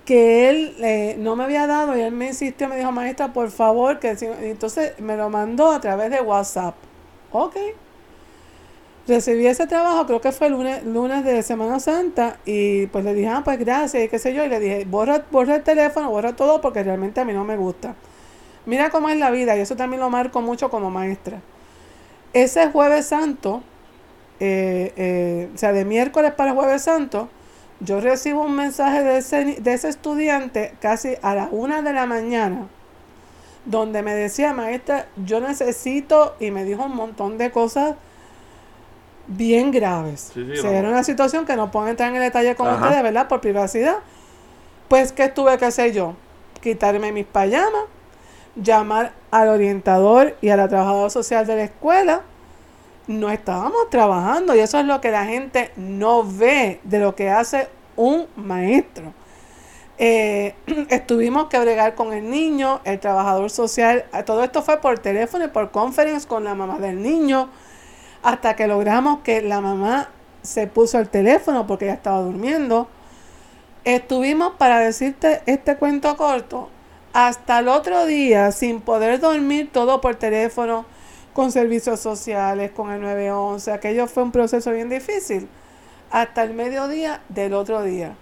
que él eh, no me había dado y él me insistió, me dijo, maestra, por favor, que si-". entonces me lo mandó a través de WhatsApp. Ok. Recibí ese trabajo, creo que fue el lunes, lunes de Semana Santa, y pues le dije, ah, pues gracias, y qué sé yo, y le dije, borra, borra el teléfono, borra todo, porque realmente a mí no me gusta. Mira cómo es la vida, y eso también lo marco mucho como maestra. Ese jueves santo, eh, eh, o sea, de miércoles para jueves santo, yo recibo un mensaje de ese, de ese estudiante casi a la una de la mañana donde me decía, maestra, yo necesito, y me dijo un montón de cosas bien graves. Sí, era una situación que no puedo entrar en el detalle con Ajá. ustedes, ¿verdad? Por privacidad. Pues, ¿qué tuve que hacer yo? Quitarme mis payamas, llamar al orientador y a la trabajadora social de la escuela. No estábamos trabajando y eso es lo que la gente no ve de lo que hace un maestro. Eh, <clears throat> estuvimos que bregar con el niño, el trabajador social. eh, Todo esto fue por teléfono y por conference con la mamá del niño. Hasta que logramos que la mamá se puso el teléfono porque ella estaba durmiendo. Estuvimos, para decirte este cuento corto, hasta el otro día sin poder dormir, todo por teléfono, con servicios sociales, con el 911. Aquello fue un proceso bien difícil. Hasta el mediodía del otro día.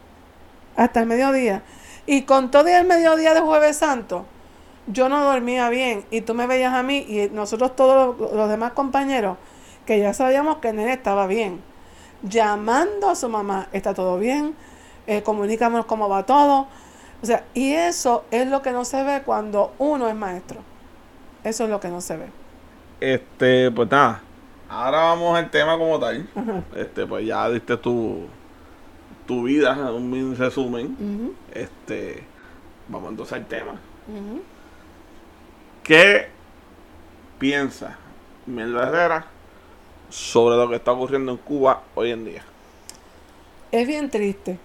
Hasta el mediodía. Y con todo el mediodía de Jueves Santo, yo no dormía bien. Y tú me veías a mí y nosotros todos los, los demás compañeros, que ya sabíamos que el nene estaba bien. Llamando a su mamá, está todo bien, eh, comunícanos cómo va todo. O sea, y eso es lo que no se ve cuando uno es maestro. Eso es lo que no se ve. Este, pues nada. Ahora vamos al tema como tal. Ajá. Este, pues ya diste tu, tu vida, un mini resumen. Este, vamos entonces al tema. ¿Qué piensa Mierda Herrera sobre lo que está ocurriendo en Cuba hoy en día? Es bien triste.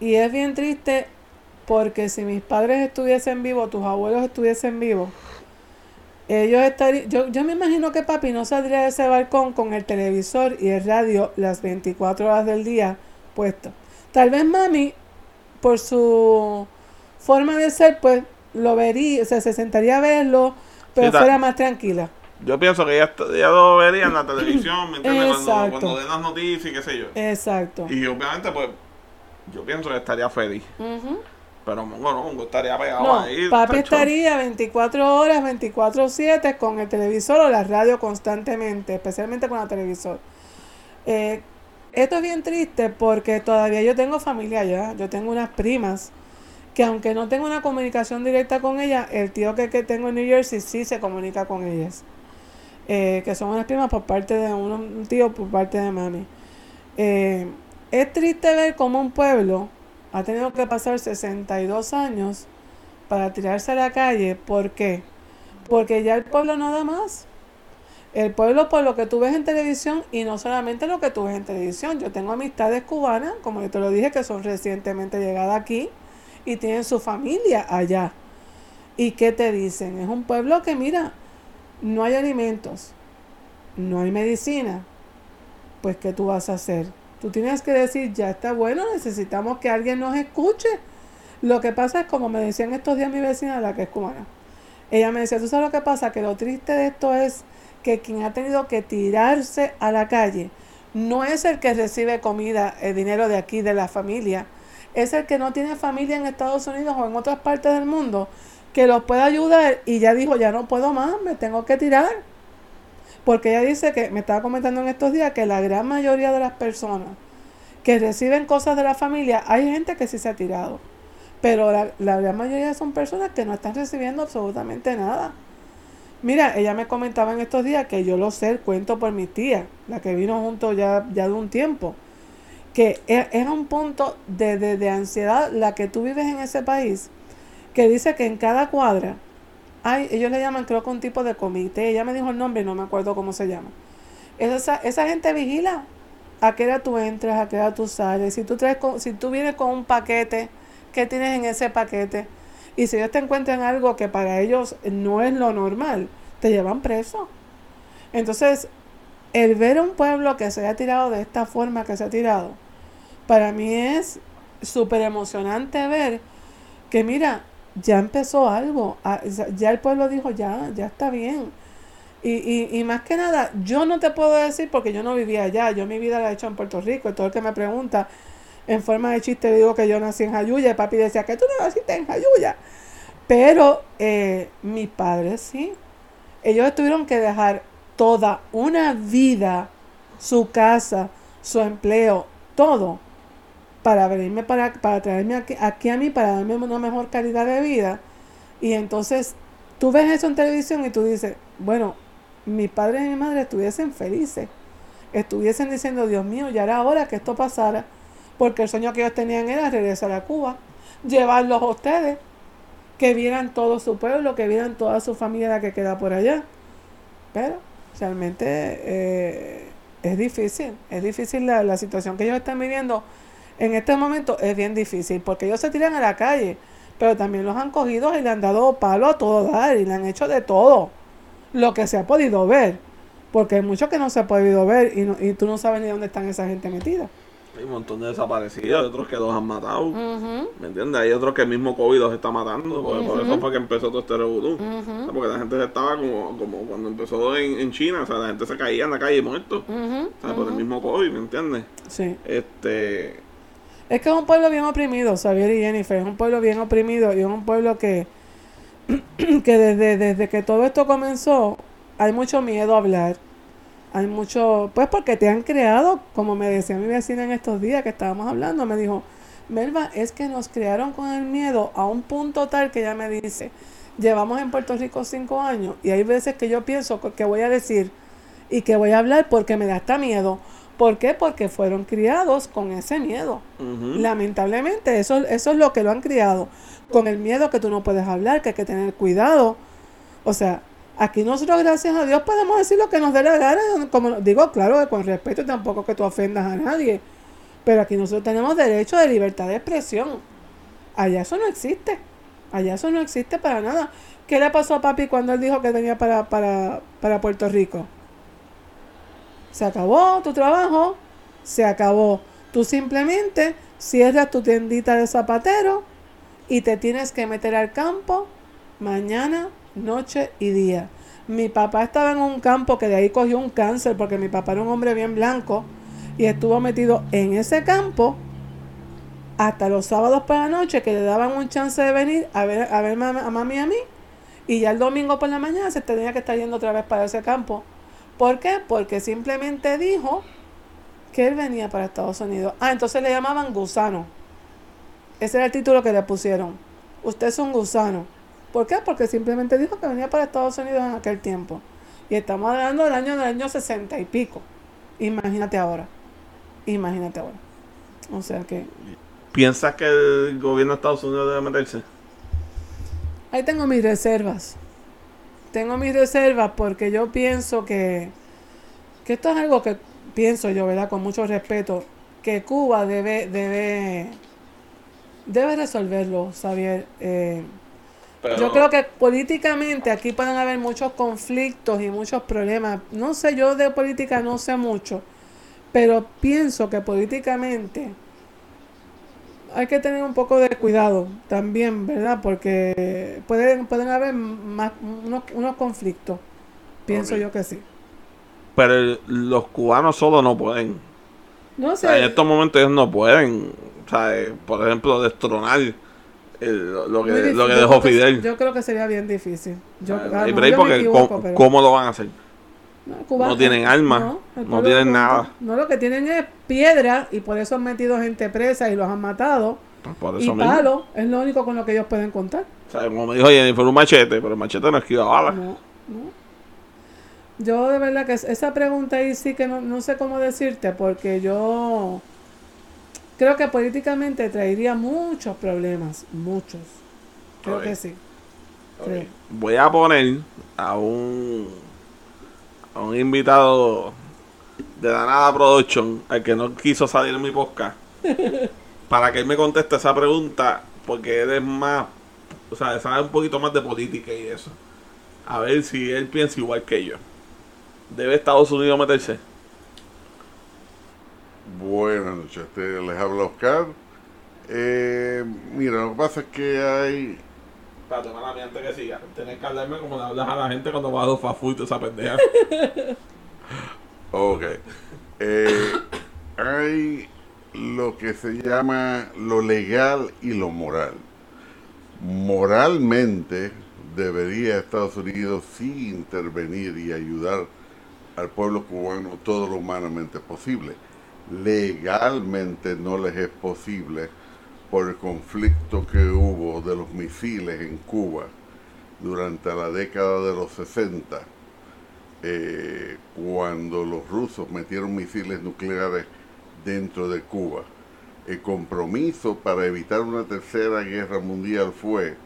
Y es bien triste porque si mis padres estuviesen vivos, tus abuelos estuviesen vivos, ellos estarían... Yo, yo me imagino que papi no saldría de ese balcón con el televisor y el radio las 24 horas del día puesto. Tal vez mami, por su forma de ser, pues lo vería, o sea, se sentaría a verlo, pero Sí, fuera más tranquila. Yo pienso que ya, ya lo vería en la televisión, ¿me entiendes? Cuando, cuando den las noticias y qué sé yo. Exacto. Y obviamente, pues, yo pienso que estaría feliz. Pero Mongo no, Mongo estaría pegado No, ahí. papi estaría 24 horas, 24/7 con el televisor o la radio constantemente, especialmente con el televisor. Eh, esto es bien triste porque todavía yo tengo familia allá, yo tengo unas primas que aunque no tengo una comunicación directa con ellas, el tío que, que tengo en New Jersey sí se comunica con ellas. Eh, que son unas primas por parte de un tío por parte de mami. Eh, es triste ver cómo un pueblo ha tenido que pasar 62 años para tirarse a la calle. ¿Por qué? Porque ya el pueblo no da más. El pueblo por lo que tú ves en televisión y no solamente lo que tú ves en televisión. Yo tengo amistades cubanas, como yo te lo dije, que son recientemente llegadas aquí y tienen su familia allá. ¿Y qué te dicen? Es un pueblo que, mira, no hay alimentos, no hay medicina. Pues, ¿qué tú vas a hacer? Tú tienes que decir, ya está bueno, necesitamos que alguien nos escuche. Lo que pasa es, como me decían estos días mi vecina, la que es cubana, ella me decía, ¿tú sabes lo que pasa? Que lo triste de esto es que quien ha tenido que tirarse a la calle no es el que recibe comida, el dinero de aquí, de la familia, es el que no tiene familia en Estados Unidos o en otras partes del mundo que los pueda ayudar y ya dijo, ya no puedo más, me tengo que tirar. Porque ella dice que, me estaba comentando en estos días, que la gran mayoría de las personas que reciben cosas de la familia, hay gente que sí se ha tirado. Pero la, la gran mayoría son personas que no están recibiendo absolutamente nada. Mira, ella me comentaba en estos días que yo lo sé, cuento por mi tía, la que vino junto ya, ya de un tiempo, que e- era un punto de, de, de ansiedad la que tú vives en ese país, que dice que en cada cuadra hay, ellos le llaman creo que un tipo de comité, ella me dijo el nombre no me acuerdo cómo se llama. Esa, esa gente vigila a qué hora tú entras, a qué hora tú sales, si tú, traes con- si tú vienes con un paquete, ¿qué tienes en ese paquete? Y si ellos te encuentran algo que para ellos no es lo normal, te llevan preso. Entonces, el ver un pueblo que se haya tirado de esta forma que se ha tirado, para mí es súper emocionante ver que mira, ya empezó algo, ah, ya- el pueblo dijo, ya, ya está bien. Y, y, y más que nada, yo no te puedo decir porque yo no vivía allá, yo mi vida la he hecho en Puerto Rico, y todo el que me pregunta en forma de chiste le digo que yo nací en Jayuya, y papi decía que tú no naciste en Jayuya. Pero eh, mis padres sí, ellos tuvieron que dejar toda una vida, su casa, su empleo, todo, para venirme para, para traerme aquí, aquí a mí, para darme una mejor calidad de vida. Y entonces tú ves eso en televisión y tú dices, bueno, mis padres y mi madre estuviesen felices, estuviesen diciendo, Dios mío, ya era hora que esto pasara, porque el sueño que ellos tenían era regresar a Cuba, llevarlos a ustedes, que vieran todo su pueblo, que vieran toda su familia la que queda por allá. Pero realmente eh, es difícil, es difícil la, la situación que ellos están viviendo. En este momento es bien difícil, porque ellos se tiran a la calle, pero también los han cogido y le han dado palo a todo dar, y le han hecho de todo, lo que se ha podido ver, porque hay mucho que no se ha podido ver y, no- y tú no sabes ni dónde están esa gente metida. Hay un montón de desaparecidos, hay otros que los han matado. ¿Me entiendes? Hay otros que el mismo COVID los está matando. Por, por eso fue que empezó todo este revolú. Porque la gente se estaba como, como cuando empezó en, en China. O sea, la gente se caía en la calle muerto. O sea, por el mismo COVID, ¿me entiendes? Sí. Este. Es que es un pueblo bien oprimido, Xavier y Jennifer. Es un pueblo bien oprimido y es un pueblo que, <clears throat> que desde, desde que todo esto comenzó, hay mucho miedo a hablar. Hay mucho, pues porque te han creado, como me decía mi vecina en estos días que estábamos hablando, me dijo, Melba, es que nos crearon con el miedo a un punto tal que ella me dice, llevamos en Puerto Rico cinco años y hay veces que yo pienso que voy a decir y que voy a hablar porque me da hasta miedo. ¿Por qué? Porque fueron criados con ese miedo. Lamentablemente, eso, eso es lo que lo han criado. Con el miedo que tú no puedes hablar, que hay que tener cuidado. O sea, aquí nosotros, gracias a Dios, podemos decir lo que nos dé la gana. Como digo, claro, que con respeto tampoco que tú ofendas a nadie. Pero aquí nosotros tenemos derecho de libertad de expresión. Allá eso no existe. Allá eso no existe para nada. ¿Qué le pasó a papi cuando él dijo que para, para, para Puerto Rico? Se acabó tu trabajo, se acabó. Tú simplemente cierras tu tiendita de zapatero y te tienes que meter al campo mañana, noche y día. Mi papá estaba en un campo que de ahí cogió un cáncer porque mi papá era un hombre bien blanco y estuvo metido en ese campo hasta los sábados por la noche que le daban un chance de venir a ver a, ver a mami y a mí y ya el domingo por la mañana se tenía que estar yendo otra vez para ese campo. ¿Por qué? Porque simplemente dijo que él venía para Estados Unidos. Ah, entonces le llamaban gusano. Ese era el título que le pusieron. Usted es un gusano. ¿Por qué? Porque simplemente dijo que venía para Estados Unidos en aquel tiempo. Y estamos hablando del año del año sesenta y pico. Imagínate ahora. Imagínate ahora. O sea que ¿Piensas que el gobierno de Estados Unidos debe meterse? ahí tengo mis reservas. Tengo mis reservas porque yo pienso que, que esto es algo que pienso yo, ¿verdad? Con mucho respeto, que Cuba debe, debe, debe resolverlo, Xavier. Eh, Pero- Yo creo que políticamente aquí pueden haber muchos conflictos y muchos problemas. No sé, yo de política no sé mucho, pero pienso que políticamente hay que tener un poco de cuidado también, ¿verdad? Porque pueden, pueden haber más, unos, unos conflictos. Pienso yo que sí. Pero el- los cubanos solo no pueden. No O sé. sea, en estos momentos ellos no pueden. O sea, por ejemplo, destronar el- lo, que, difícil. lo que dejó que- Fidel. Yo creo que sería bien difícil. Yo, ah, no hay no, break yo me porque equivoco, ¿cómo, pero- cómo lo van a hacer? No, Cuba- No tienen armas, no tienen nada. No, lo que tienen es piedra y por eso han metido gente presa y los han matado. Pues por Y eso mismo. palo es lo único con lo que ellos pueden contar. O sea, como me dijo Jennifer, un machete, pero el machete no esquiva balas. No, no. Yo de verdad que es- esa pregunta ahí sí que no, no sé cómo decirte porque yo creo que políticamente traería muchos problemas, muchos. Creo que sí. Creo. Voy a poner a un a un invitado de la nada production al que no quiso salir en mi podcast <laughs> para que él me conteste esa pregunta porque él es más o sea sabe un poquito más de política y eso. A ver si él piensa igual que yo. Debe Estados Unidos meterse Buenas noches, les habla Oscar. Eh, mira, lo que pasa es que hay... Espérate, mala mía, antes que siga. Tienes que hablarme como le hablas a la gente cuando vas a y toda esa pendeja. Ok. Eh, hay lo que se llama lo legal y lo moral. Moralmente debería Estados Unidos sí intervenir y ayudar al pueblo cubano todo lo humanamente posible. Legalmente no les es posible por el conflicto que hubo de los misiles en Cuba durante la década de los 60, eh, cuando los rusos metieron misiles nucleares dentro de Cuba. El compromiso para evitar una tercera guerra mundial fue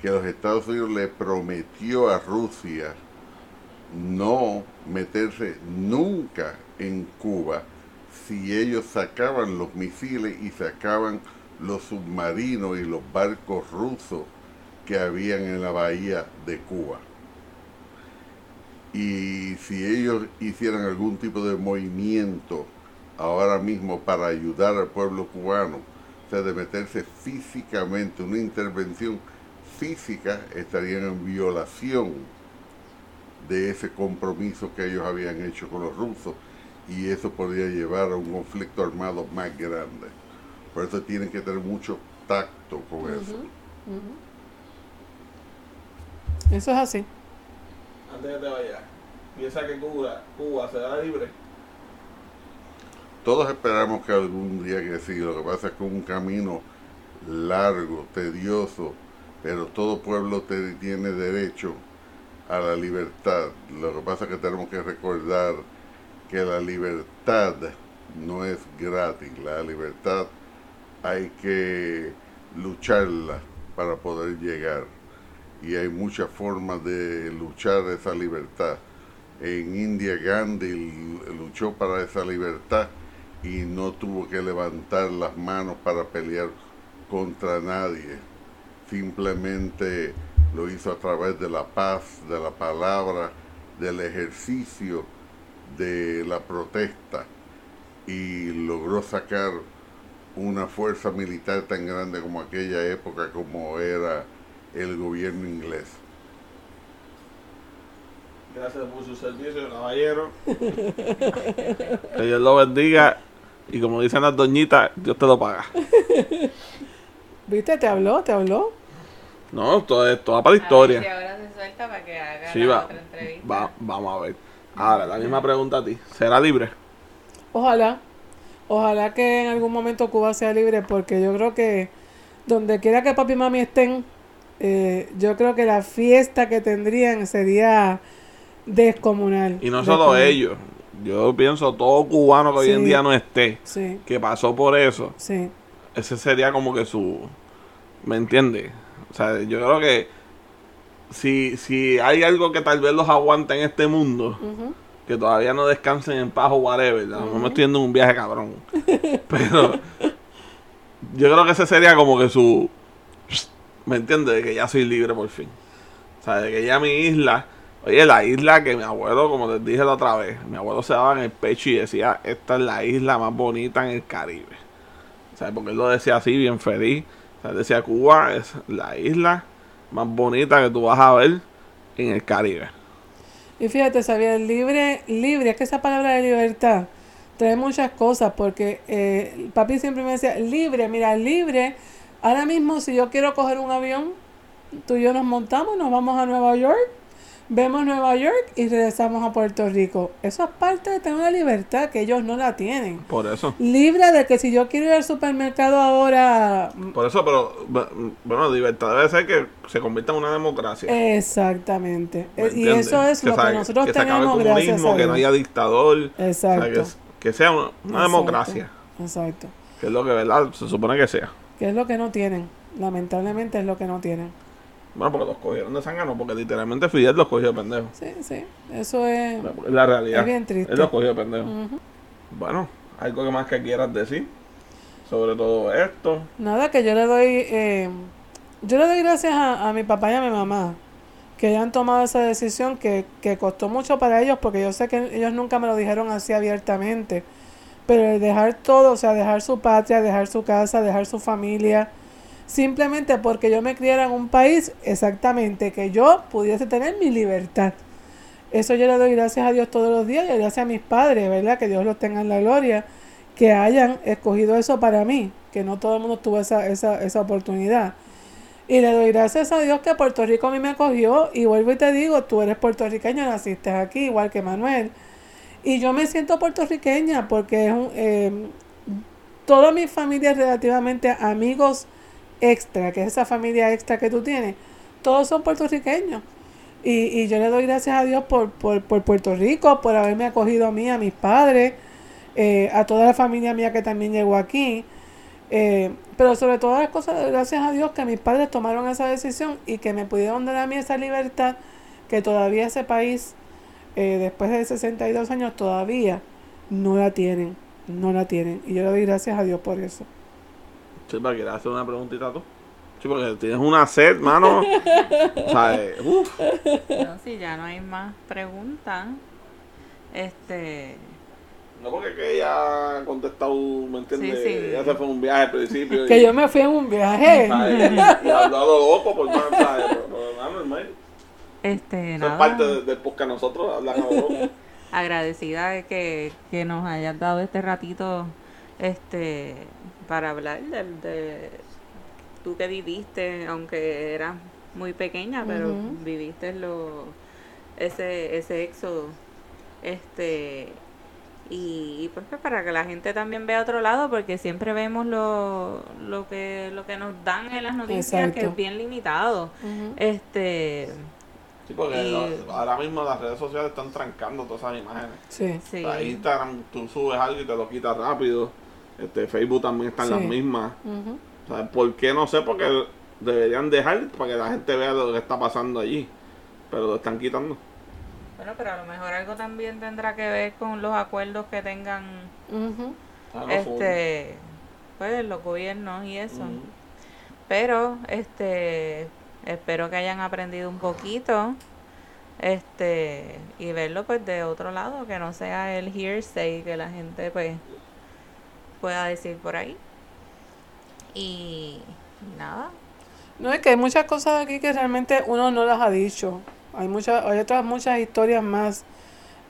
que los Estados Unidos le prometió a Rusia no meterse nunca en Cuba si ellos sacaban los misiles y sacaban los submarinos y los barcos rusos que habían en la bahía de Cuba. Y si ellos hicieran algún tipo de movimiento ahora mismo para ayudar al pueblo cubano, o sea, de meterse físicamente, una intervención física, estarían en violación de ese compromiso que ellos habían hecho con los rusos y eso podría llevar a un conflicto armado más grande. Por eso tienen que tener mucho tacto con eso. Eso es así. Antes de te vayas, piensa que Cuba, Cuba será libre. Todos esperamos que algún día que sí, lo que pasa es que es un camino largo, tedioso, pero todo pueblo te- tiene derecho a la libertad. Lo que pasa es que tenemos que recordar que la libertad no es gratis, la libertad hay que lucharla para poder llegar. Y hay muchas formas de luchar esa libertad. En India Gandhi luchó para esa libertad y no tuvo que levantar las manos para pelear contra nadie. Simplemente lo hizo a través de la paz, de la palabra, del ejercicio, de la protesta y logró sacar una fuerza militar tan grande como aquella época como era el gobierno inglés. Gracias por su servicio, caballero. que Dios lo bendiga. Y como dicen las doñitas, Dios te lo paga. ¿Viste? Te habló, te habló. No, todo esto va para la historia. ver si ahora se suelta para que haga Sí, la va, otra entrevista. va- vamos a ver. Ahora, la misma pregunta a ti. ¿Será libre? Ojalá. Ojalá que en algún momento Cuba sea libre, porque yo creo que donde quiera que papi y mami estén, eh, yo creo que la fiesta que tendrían sería descomunal. Y no solo Descomunal. ellos. Yo pienso todo cubano que hoy en día no esté, Sí, que pasó por eso, sí. ese sería como que su... ¿Me entiendes? O sea, yo creo que si, si hay algo que tal vez los aguante en este mundo. Que todavía no descansen en paz o whatever. Mejor me estoy yendo en un viaje cabrón. <laughs> Pero yo creo que ese sería como que su. ¿Me entiendes? De que ya soy libre por fin. O sea, de que ya mi isla. Oye, la isla que mi abuelo, como les dije la otra vez, mi abuelo se daba en el pecho y decía: Esta es la isla más bonita en el Caribe. O sea, porque él lo decía así, bien feliz. O sea, él decía: Cuba es la isla más bonita que tú vas a ver en el Caribe. Y fíjate, Xavier, libre, libre, es que esa palabra de libertad trae muchas cosas, porque eh, papi siempre me decía, libre, mira, libre, ahora mismo si yo quiero coger un avión, tú y yo nos montamos, nos vamos a Nueva York, vemos Nueva York y regresamos a Puerto Rico. Eso es parte de tener una libertad que ellos no la tienen. Por eso. Libre de que si yo quiero ir al supermercado ahora... Por eso, pero bu- bueno, libertad debe ser que se convierta en una democracia. Exactamente. ¿me Y eso es lo que nosotros que se acabe tenemos el gracias a que no haya dictador, o sea, Exacto. que, que sea una, una Exacto. democracia, Exacto. que es lo que verdad se supone que sea. Que es lo que no tienen. Lamentablemente es lo que no tienen. Bueno, porque los cogieron de sangano, porque literalmente Fidel los cogió de pendejo. Sí, sí. Eso es. La realidad. Es bien triste. Él los cogió de pendejo. Bueno, algo que más que quieras decir sobre todo esto. Nada, que yo le doy. eh, yo le doy gracias a, a mi papá y a mi mamá que hayan tomado esa decisión que, que costó mucho para ellos, porque yo sé que ellos nunca me lo dijeron así abiertamente. Pero el dejar todo, o sea, dejar su patria, dejar su casa, dejar su familia, simplemente porque yo me criara en un país exactamente que yo pudiese tener mi libertad. Eso yo le doy gracias a Dios todos los días y gracias a mis padres, ¿verdad? Que Dios los tenga en la gloria, que hayan escogido eso para mí, que no todo el mundo tuvo esa, esa, esa oportunidad. Y le doy gracias a Dios que Puerto Rico a mí me acogió y vuelvo y te digo, tú eres puertorriqueño, naciste aquí, igual que Manuel. Y yo me siento puertorriqueña porque es un, eh, toda mi familia es relativamente amigos extra, que es esa familia extra que tú tienes, todos son puertorriqueños. Y, y yo le doy gracias a Dios por, por, por Puerto Rico, por haberme acogido a mí, a mis padres, eh, a toda la familia mía que también llegó aquí. Eh, pero sobre todas las cosas, gracias a Dios que mis padres tomaron esa decisión y que me pudieron dar a mí esa libertad que todavía ese país, eh, después de 62 años, todavía no la tienen. No la tienen. Y yo le doy gracias a Dios por eso. Chipa, ¿quieres hacer una preguntita tú? Sí, porque tienes una sed, mano. <laughs> o sea, eh, uf. No, si ya no hay más preguntas. Este. No porque que ella ha contestado, ¿me entiendes? Sí, sí. Ella se fue un viaje al principio. Que y, yo me fui en un viaje. ¿sabes? <laughs> y, y ha hablado loco por más, ¿sabes? Pero, pero, hermano, Este, Eso es parte de- del podcast nosotros, hablan a <laughs> loco. agradecida de que, que nos hayas dado este ratito este para hablar del de tú que viviste aunque eras muy pequeña pero Ujú. viviste lo ese ese éxodo este y, y pues que para que la gente también vea otro lado porque siempre vemos lo, lo que lo que nos dan en las noticias que es bien limitado este Sí, porque Y- lo- ahora mismo las redes sociales están trancando todas esas imágenes. Sí. sí O sea, Instagram, tú subes algo y te lo quitas rápido. Este, Facebook también están Sí. las mismas. O sea, ¿por qué? No sé, porque deberían dejar para que la gente vea lo que está pasando allí. Pero lo están quitando. Bueno, pero a lo mejor algo también tendrá que ver con los acuerdos que tengan. Ah, no, este pues los gobiernos y eso. Pero este espero que hayan aprendido un poquito este y verlo pues de otro lado, que no sea el hearsay que la gente pues pueda decir por ahí. Y nada. No, es que hay muchas cosas aquí que realmente uno no las ha dicho. Hay muchas, hay otras muchas historias más.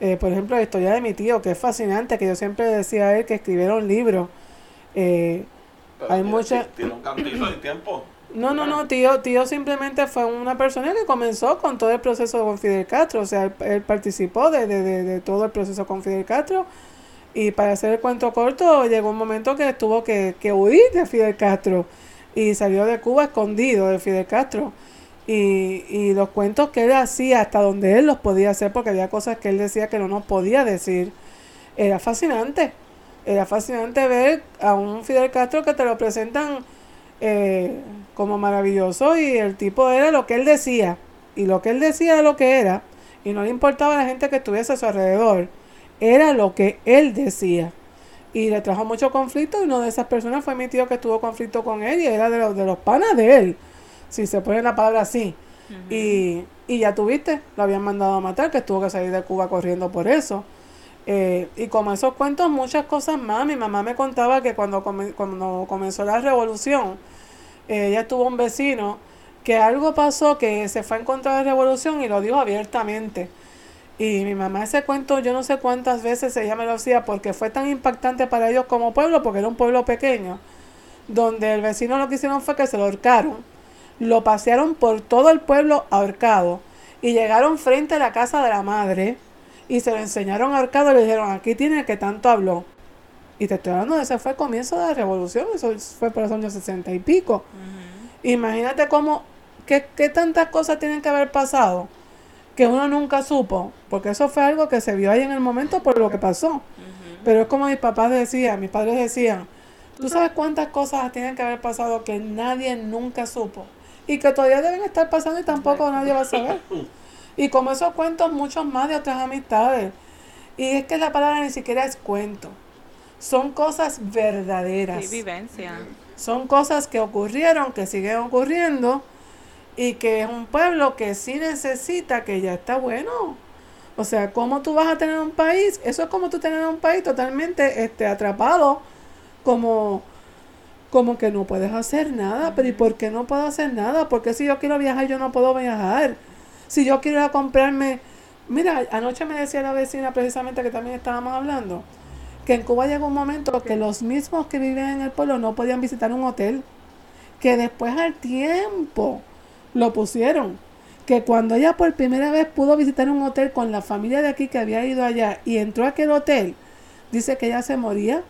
Eh, por ejemplo, la historia de mi tío, que es fascinante, que yo siempre decía a él que escribiera un libro. Eh, Pero hay tiene- mucha- Tiene un cantito de tiempo. no, no, no, tío, tío simplemente fue una persona que comenzó con todo el proceso con Fidel Castro, o sea, él, él participó de, de, de, de todo el proceso con Fidel Castro y para hacer el cuento corto llegó un momento que tuvo que, que huir de Fidel Castro y salió de Cuba escondido de Fidel Castro. Y, y los cuentos que él hacía hasta donde él los podía hacer porque había cosas que él decía que no nos podía decir era fascinante. Era fascinante ver a un Fidel Castro que te lo presentan eh, como maravilloso y el tipo era lo que él decía. Y lo que él decía era lo que era y no le importaba a la gente que estuviese a su alrededor era lo que él decía y le trajo mucho conflicto y una de esas personas fue mi tío que tuvo conflicto con él y era de los, de los panas de él si se pone la palabra así y, y ya tuviste, lo habían mandado a matar, que tuvo que salir de Cuba corriendo por eso. Eh, y como esos cuentos, muchas cosas más. Mi mamá me contaba que cuando, come- cuando comenzó la revolución, eh, ella tuvo un vecino que algo pasó que se fue en contra de la revolución y lo dijo abiertamente. Y mi mamá ese cuento, yo no sé cuántas veces ella me lo hacía porque fue tan impactante para ellos como pueblo, porque era un pueblo pequeño, donde el vecino lo que hicieron fue que se lo ahorcaron, lo pasearon por todo el pueblo ahorcado y llegaron frente a la casa de la madre y se lo enseñaron ahorcado y le dijeron, aquí tiene el que tanto habló. Y te estoy hablando de ese fue el comienzo de la revolución, eso fue por los años sesenta y pico. Imagínate cómo, qué, qué tantas cosas tienen que haber pasado que uno nunca supo, porque eso fue algo que se vio ahí en el momento por lo que pasó. Pero es como mis papás decían, mis padres decían, tú sabes cuántas cosas tienen que haber pasado que nadie nunca supo y que todavía deben estar pasando y tampoco nadie va a saber. Y como esos cuentos, muchos más de otras amistades. Y es que la palabra ni siquiera es cuento. Son cosas verdaderas. Sí, vivencia. Son cosas que ocurrieron, que siguen ocurriendo y que es un pueblo que sí necesita, que ya está bueno. O sea, ¿cómo tú vas a tener un país? Eso es como tú tener un país totalmente este, atrapado, como, como que no puedes hacer nada. Pero ¿y por qué no puedo hacer nada? Porque si yo quiero viajar, yo no puedo viajar. Si yo quiero ir a comprarme... Mira, anoche me decía la vecina precisamente que también estábamos hablando, que en Cuba llegó un momento que los mismos que vivían en el pueblo no podían visitar un hotel, que después al tiempo lo pusieron, que cuando ella por primera vez pudo visitar un hotel con la familia de aquí que había ido allá y entró a aquel hotel, dice que ella se moría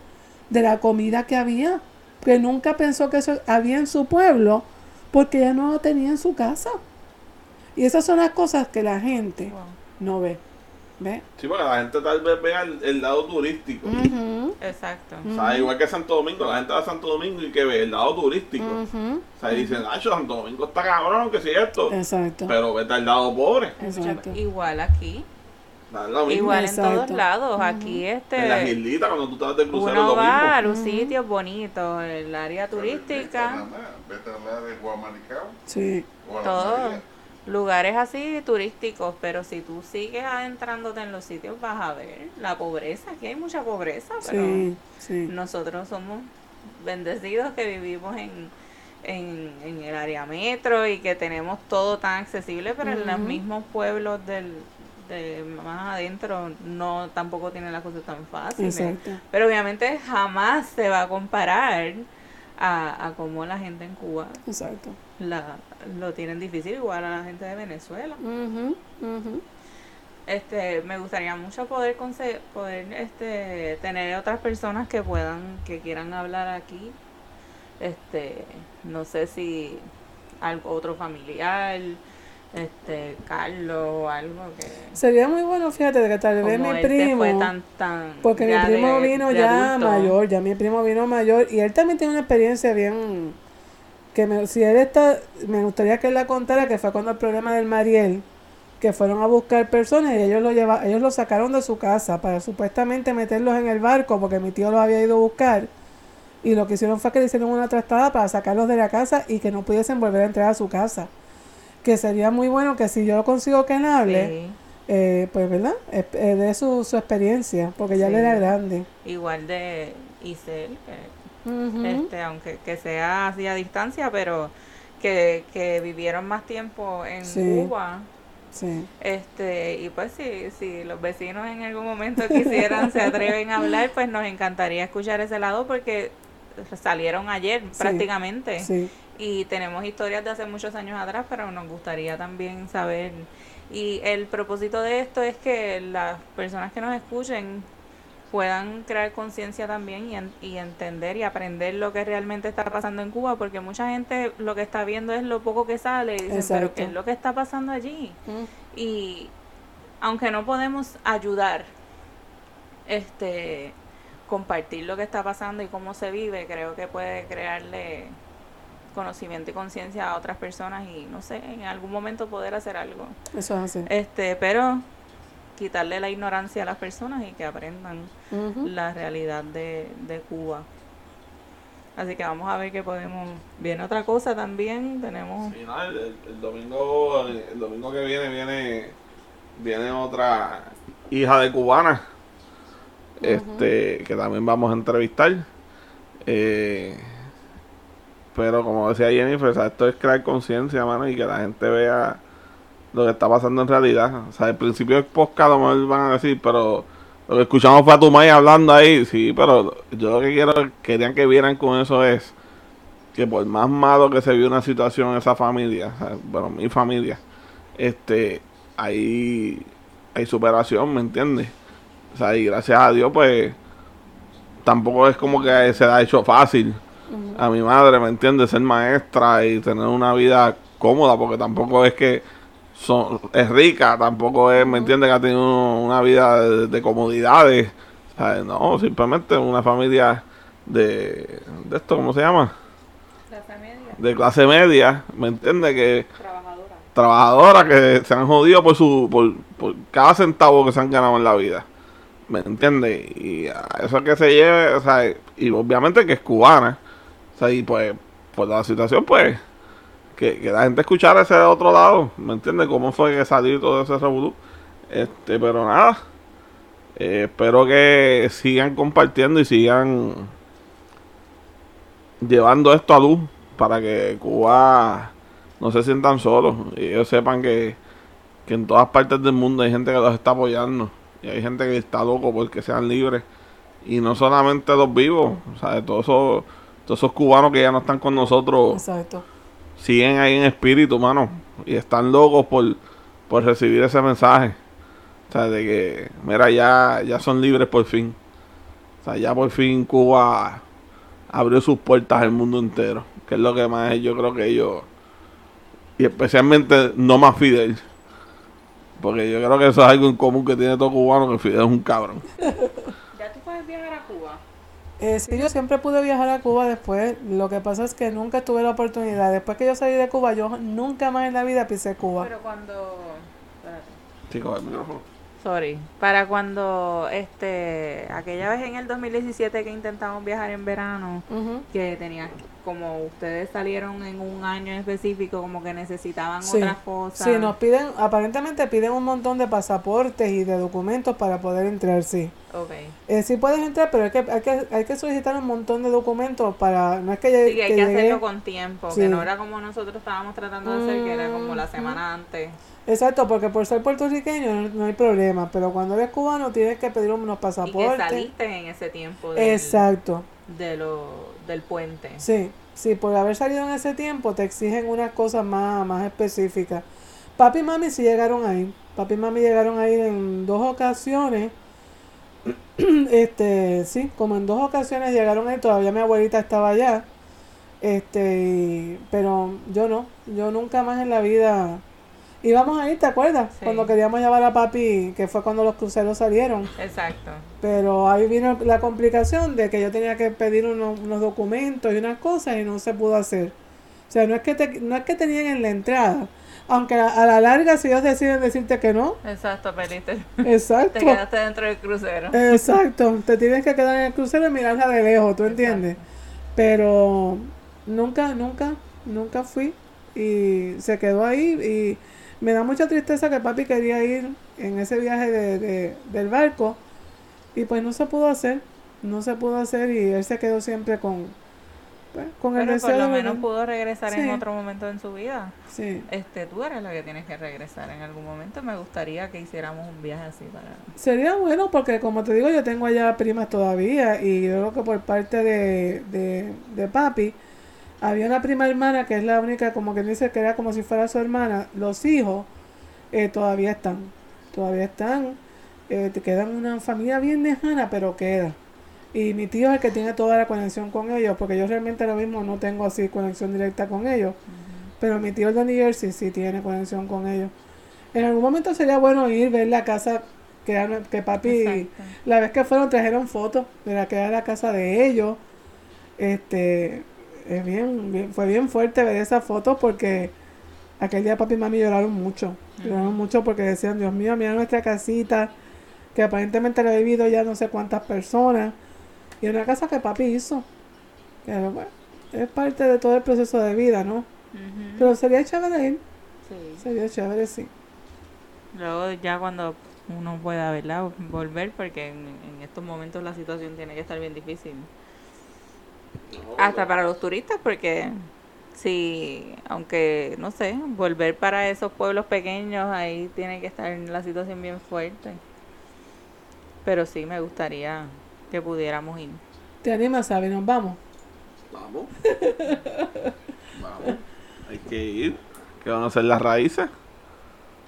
de la comida que había, que nunca pensó que eso había en su pueblo, porque ella no lo tenía en su casa. Y esas son las cosas que la gente Wow. no ve. ¿Ve? Sí, porque la gente tal vez vea el, el lado turístico. Ujú, Exacto. O sea, igual que Santo Domingo, la gente va a Santo Domingo y que ve el lado turístico. ujú. O sea, dicen, ah, Santo Domingo está cabrón, que si esto. Exacto. Pero vete al lado pobre. Exacto. Igual aquí. Es lo mismo. Igual en Exacto. todos lados. Aquí En las este. islitas, cuando tú estás de crucero, es Uno lo va mismo. a los sitios bonitos, el área turística, Vete a hablar de Guamaricao. Sí. o a la todo. Lugares así turísticos, pero si tú sigues adentrándote en los sitios vas a ver la pobreza, aquí hay mucha pobreza, pero Sí. Sí. nosotros somos bendecidos que vivimos en, en, en el área metro y que tenemos todo tan accesible, pero en los mismos pueblos del de más adentro no tampoco tienen las cosas tan fáciles. Exacto. Pero obviamente jamás se va a comparar a, a cómo la gente en Cuba Exacto. La, lo tienen difícil, igual a la gente de Venezuela. Este, me gustaría mucho poder conse- poder este tener otras personas que puedan que quieran hablar aquí. Este, no sé si algo otro familiar, este Carlos o algo que Sería muy bueno, fíjate, de que tal vez mi primo. fue tan tan Porque mi primo de- vino de ya adulto. mayor, ya mi primo vino mayor y él también tiene una experiencia bien que me, si él está, me gustaría que él la contara que fue cuando el problema del Mariel, que fueron a buscar personas y ellos lo lleva, ellos lo sacaron de su casa para supuestamente meterlos en el barco porque mi tío los había ido a buscar y lo que hicieron fue que le hicieron una trastada para sacarlos de la casa y que no pudiesen volver a entrar a su casa. Que sería muy bueno que si yo consigo que él hable, Sí, eh, pues, ¿verdad? Eh, de su, su experiencia, porque ya él Sí. era grande. igual de Isel, que Este, aunque que sea así a distancia, pero que, que vivieron más tiempo en Sí. Cuba. Sí, Este, y pues si, si los vecinos en algún momento quisieran, se atreven a hablar, pues nos encantaría escuchar ese lado porque salieron ayer prácticamente. sí, Y tenemos historias de hace muchos años atrás, pero nos gustaría también saber. Y el propósito de esto es que las personas que nos escuchen puedan crear conciencia también y, en- y entender y aprender lo que realmente está pasando en Cuba, porque mucha gente lo que está viendo es lo poco que sale y dicen, pero. ¿qué es lo que está pasando allí? Mm, Y aunque no podemos ayudar, este, compartir lo que está pasando y cómo se vive, creo que puede crearle conocimiento y conciencia a otras personas y no sé, en algún momento poder hacer algo. Eso es así. Este, pero quitarle la ignorancia a las personas y que aprendan la realidad de, de Cuba. Así que vamos a ver qué podemos. Viene otra cosa también, tenemos Sí, no, el, el- el domingo el domingo que viene viene viene otra hija de cubana este que también vamos a entrevistar Eh, pero como decía Jennifer o sea, esto es crear conciencia mano y que la gente vea lo que está pasando en realidad o sea al principio del podcast a lo van a decir pero lo que escuchamos fue a tu madre hablando ahí sí pero yo lo que quiero querían que vieran con eso es que por más malo que se vio una situación en esa familia, o sea, bueno, mi familia, este, hay, hay superación, ¿me entiendes? O sea, y gracias a Dios, pues, tampoco es como que se le ha hecho fácil a mi madre, ¿me entiendes? Ser maestra y tener una vida cómoda, porque tampoco es que son, es rica, tampoco es, ¿me entiendes? Que ha tenido una vida de, de comodidades, ¿sabes? No, simplemente una familia de, de esto, ¿cómo se llama? de clase media, ¿me entiendes? Que trabajadora. trabajadoras que se han jodido por su por, por cada centavo que se han ganado en la vida. ¿Me entiendes? Y a eso que se lleve, o sea, y obviamente que es cubana. O sea, y pues, por la situación, pues, que, la gente escuchara ese otro lado, ¿me entiendes? Cómo fue que salió todo ese revolú. Este, pero nada. eh, espero que sigan compartiendo y sigan llevando esto a luz para que Cuba no se sientan solos y ellos sepan que, que en todas partes del mundo hay gente que los está apoyando y hay gente que está loco porque sean libres y no solamente los vivos, o sea, todos esos, todos esos cubanos que ya no están con nosotros Exacto. Siguen ahí en espíritu, mano, y están locos por, por recibir ese mensaje. O sea, de que, mira, ya, ya son libres por fin. O sea, ya por fin Cuba abrió sus puertas al mundo entero, que es lo que más yo creo que ellos Y especialmente no más Fidel. Porque yo creo que eso es algo en común que tiene todo cubano, que Fidel es un cabrón. <laughs> ¿Ya tú puedes viajar a Cuba? Eh, sí, yo siempre pude viajar a Cuba después. Lo que pasa es que nunca tuve la oportunidad. Después que yo salí de Cuba, yo nunca más en la vida pisé Cuba. Pero cuando... Espérate. Sí, con el micrófono. Sorry. Para cuando, este, aquella vez en el 2017 que intentamos viajar en verano, que tenían, como ustedes salieron en un año específico, como que necesitaban Sí. otras cosas. Sí, nos piden, aparentemente piden un montón de pasaportes y de documentos para poder entrar, sí. Ok. Eh, sí puedes entrar, pero hay que, hay que, hay que solicitar un montón de documentos para, no es que, Sí, que hay que llegue- hacerlo con tiempo, Sí. que no era como nosotros estábamos tratando de hacer, que era como la Mm, semana antes. Exacto, porque por ser puertorriqueño no, no hay problema, pero cuando eres cubano tienes que pedir unos Y que pasaportes. saliste en ese tiempo del, Exacto, de lo, del puente. sí, sí, por haber salido en ese tiempo te exigen unas cosas más, más específicas. Papi y mami sí llegaron ahí, papi y mami llegaron a ir en dos ocasiones, <clears throat> este, sí, como en dos ocasiones llegaron ahí, todavía mi abuelita estaba allá, este, pero yo no, yo nunca más en la vida íbamos a ir, ¿te acuerdas? Sí. Cuando queríamos llevar a papi, que fue cuando los cruceros salieron, Exacto. pero ahí vino la complicación de que yo tenía que pedir unos, unos documentos y unas cosas y no se pudo hacer. O sea, no es que te, no es que tenían en la entrada, aunque a, a la larga si ellos deciden decirte que no, Exacto, perdiste. exacto. Te quedaste dentro del crucero. Exacto, te tienes que quedar en el crucero y mirarla de lejos, ¿tú entiendes? Pero nunca, nunca, nunca fui y se quedó ahí y me da mucha tristeza que papi quería ir en ese viaje de, de- del barco y pues no se pudo hacer, no se pudo hacer y él se quedó siempre con, pues, con el Pero deseo por lo de menos venir. pudo regresar en Sí. otro momento en su vida. Sí. Este, tú eres la que tienes que regresar en algún momento. Me gustaría que hiciéramos un viaje así para... Sería bueno porque como te digo yo tengo allá primas todavía y yo creo que por parte de, de, de papi había una prima hermana que es la única como que dice que era como si fuera su hermana los hijos eh, todavía están todavía están eh, te quedan una familia bien lejana pero queda y mi tío es el que tiene toda la conexión con ellos porque yo realmente ahora mismo no tengo así conexión directa con ellos pero mi tío el de New Jersey sí tiene conexión con ellos en algún momento sería bueno ir ver la casa que, que papi Exacto. la vez que fueron trajeron fotos de la que era la casa de ellos. Este, es bien, bien- fue bien fuerte ver esas fotos porque aquel día papi y mami lloraron mucho. Lloraron mucho porque decían, Dios mío, mira nuestra casita, que aparentemente la ha vivido ya no sé cuántas personas. Y una casa que papi hizo. Pero bueno, es parte de todo el proceso de vida, ¿no? Ujú. Pero sería chévere ir, Sí. sería chévere, sí. Luego ya cuando uno pueda, ¿verdad? Volver, porque en, en estos momentos la situación tiene que estar bien difícil. Hasta para los turistas, porque sí, aunque, no sé, volver para esos pueblos pequeños, ahí tiene que estar la situación bien fuerte. Pero sí, me gustaría que pudiéramos ir. ¿Te animas, Sabi? Nos vamos. Vamos. <laughs> Vamos. Hay que ir. ¿Qué van a hacer las raíces?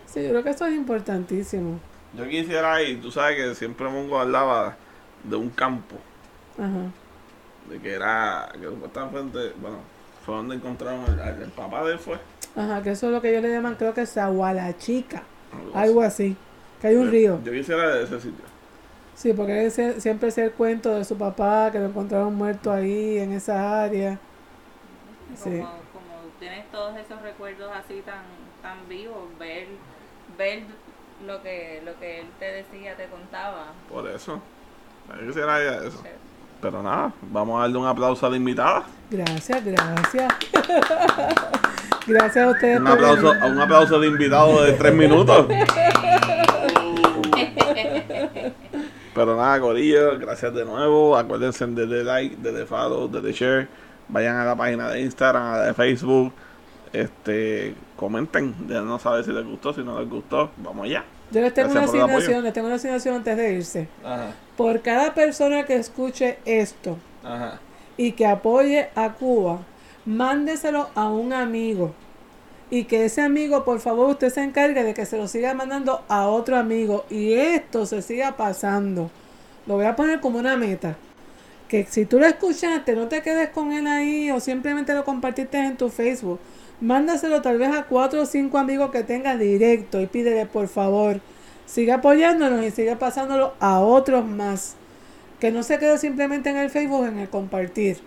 Sí, yo creo que eso es importantísimo. Yo quisiera ir, tú sabes que siempre Mongo hablaba de un campo, Ajá. De que era, que supuestamente, bueno, fue donde encontraron el papá de él fue. Ajá, que eso es lo que ellos le llaman, creo que es Chica, Algo algo así. Que hay un Yo- río. Yo quisiera de ese sitio. Sí, porque ese- siempre es el cuento de su papá, que lo encontraron muerto ahí, en esa área. Sí. Como, como tienes todos esos recuerdos así tan, tan vivos, ver, ver lo que, lo que él te decía, te contaba. Por eso. Yo quisiera ir a eso. Pero nada, vamos a darle un aplauso a la invitada. Gracias, gracias. <laughs> gracias a ustedes Un por aplauso, venir. un aplauso de invitado de tres minutos. <laughs> Pero nada, Corillo, gracias de nuevo. Acuérdense de darle like, de darle follow, de darle share. Vayan a la página de Instagram, a la de Facebook. Este, comenten, déjanos saber si les gustó, si no les gustó. Vamos allá. Yo les tengo una Gracias por asignación, les tengo una asignación antes de irse. Ajá, Por cada persona que escuche esto ajá. y que apoye a Cuba, mándeselo a un amigo. Y que ese amigo, por favor, usted se encargue de que se lo siga mandando a otro amigo. Y esto se siga pasando. Lo voy a poner como una meta. Que si tú lo escuchaste, no te quedes con él ahí o simplemente lo compartiste en tu Facebook. mándaselo tal vez a cuatro o cinco amigos que tenga directo y pídele por favor, sigue apoyándonos y sigue pasándolo a otros más. Que no se quede simplemente en el Facebook, en el compartir.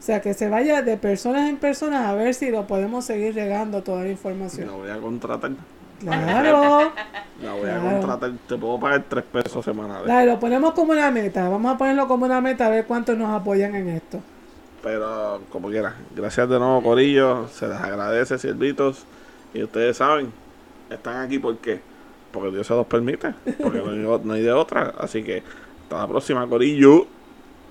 O sea, que se vaya de personas en personas a ver si lo podemos seguir regando toda la información. La voy a contratar. Claro. La voy a Claro. contratar. Te puedo pagar tres pesos semanales. Dale, lo ponemos como una meta. Vamos a ponerlo como una meta a ver cuántos nos apoyan en esto. Pero como quiera. Gracias de nuevo, Corillo. Se les agradece, siervitos. Y ustedes saben, están aquí ¿por qué? Porque Dios se los permite. Porque no hay, no hay de otra. Así que hasta la próxima, Corillo.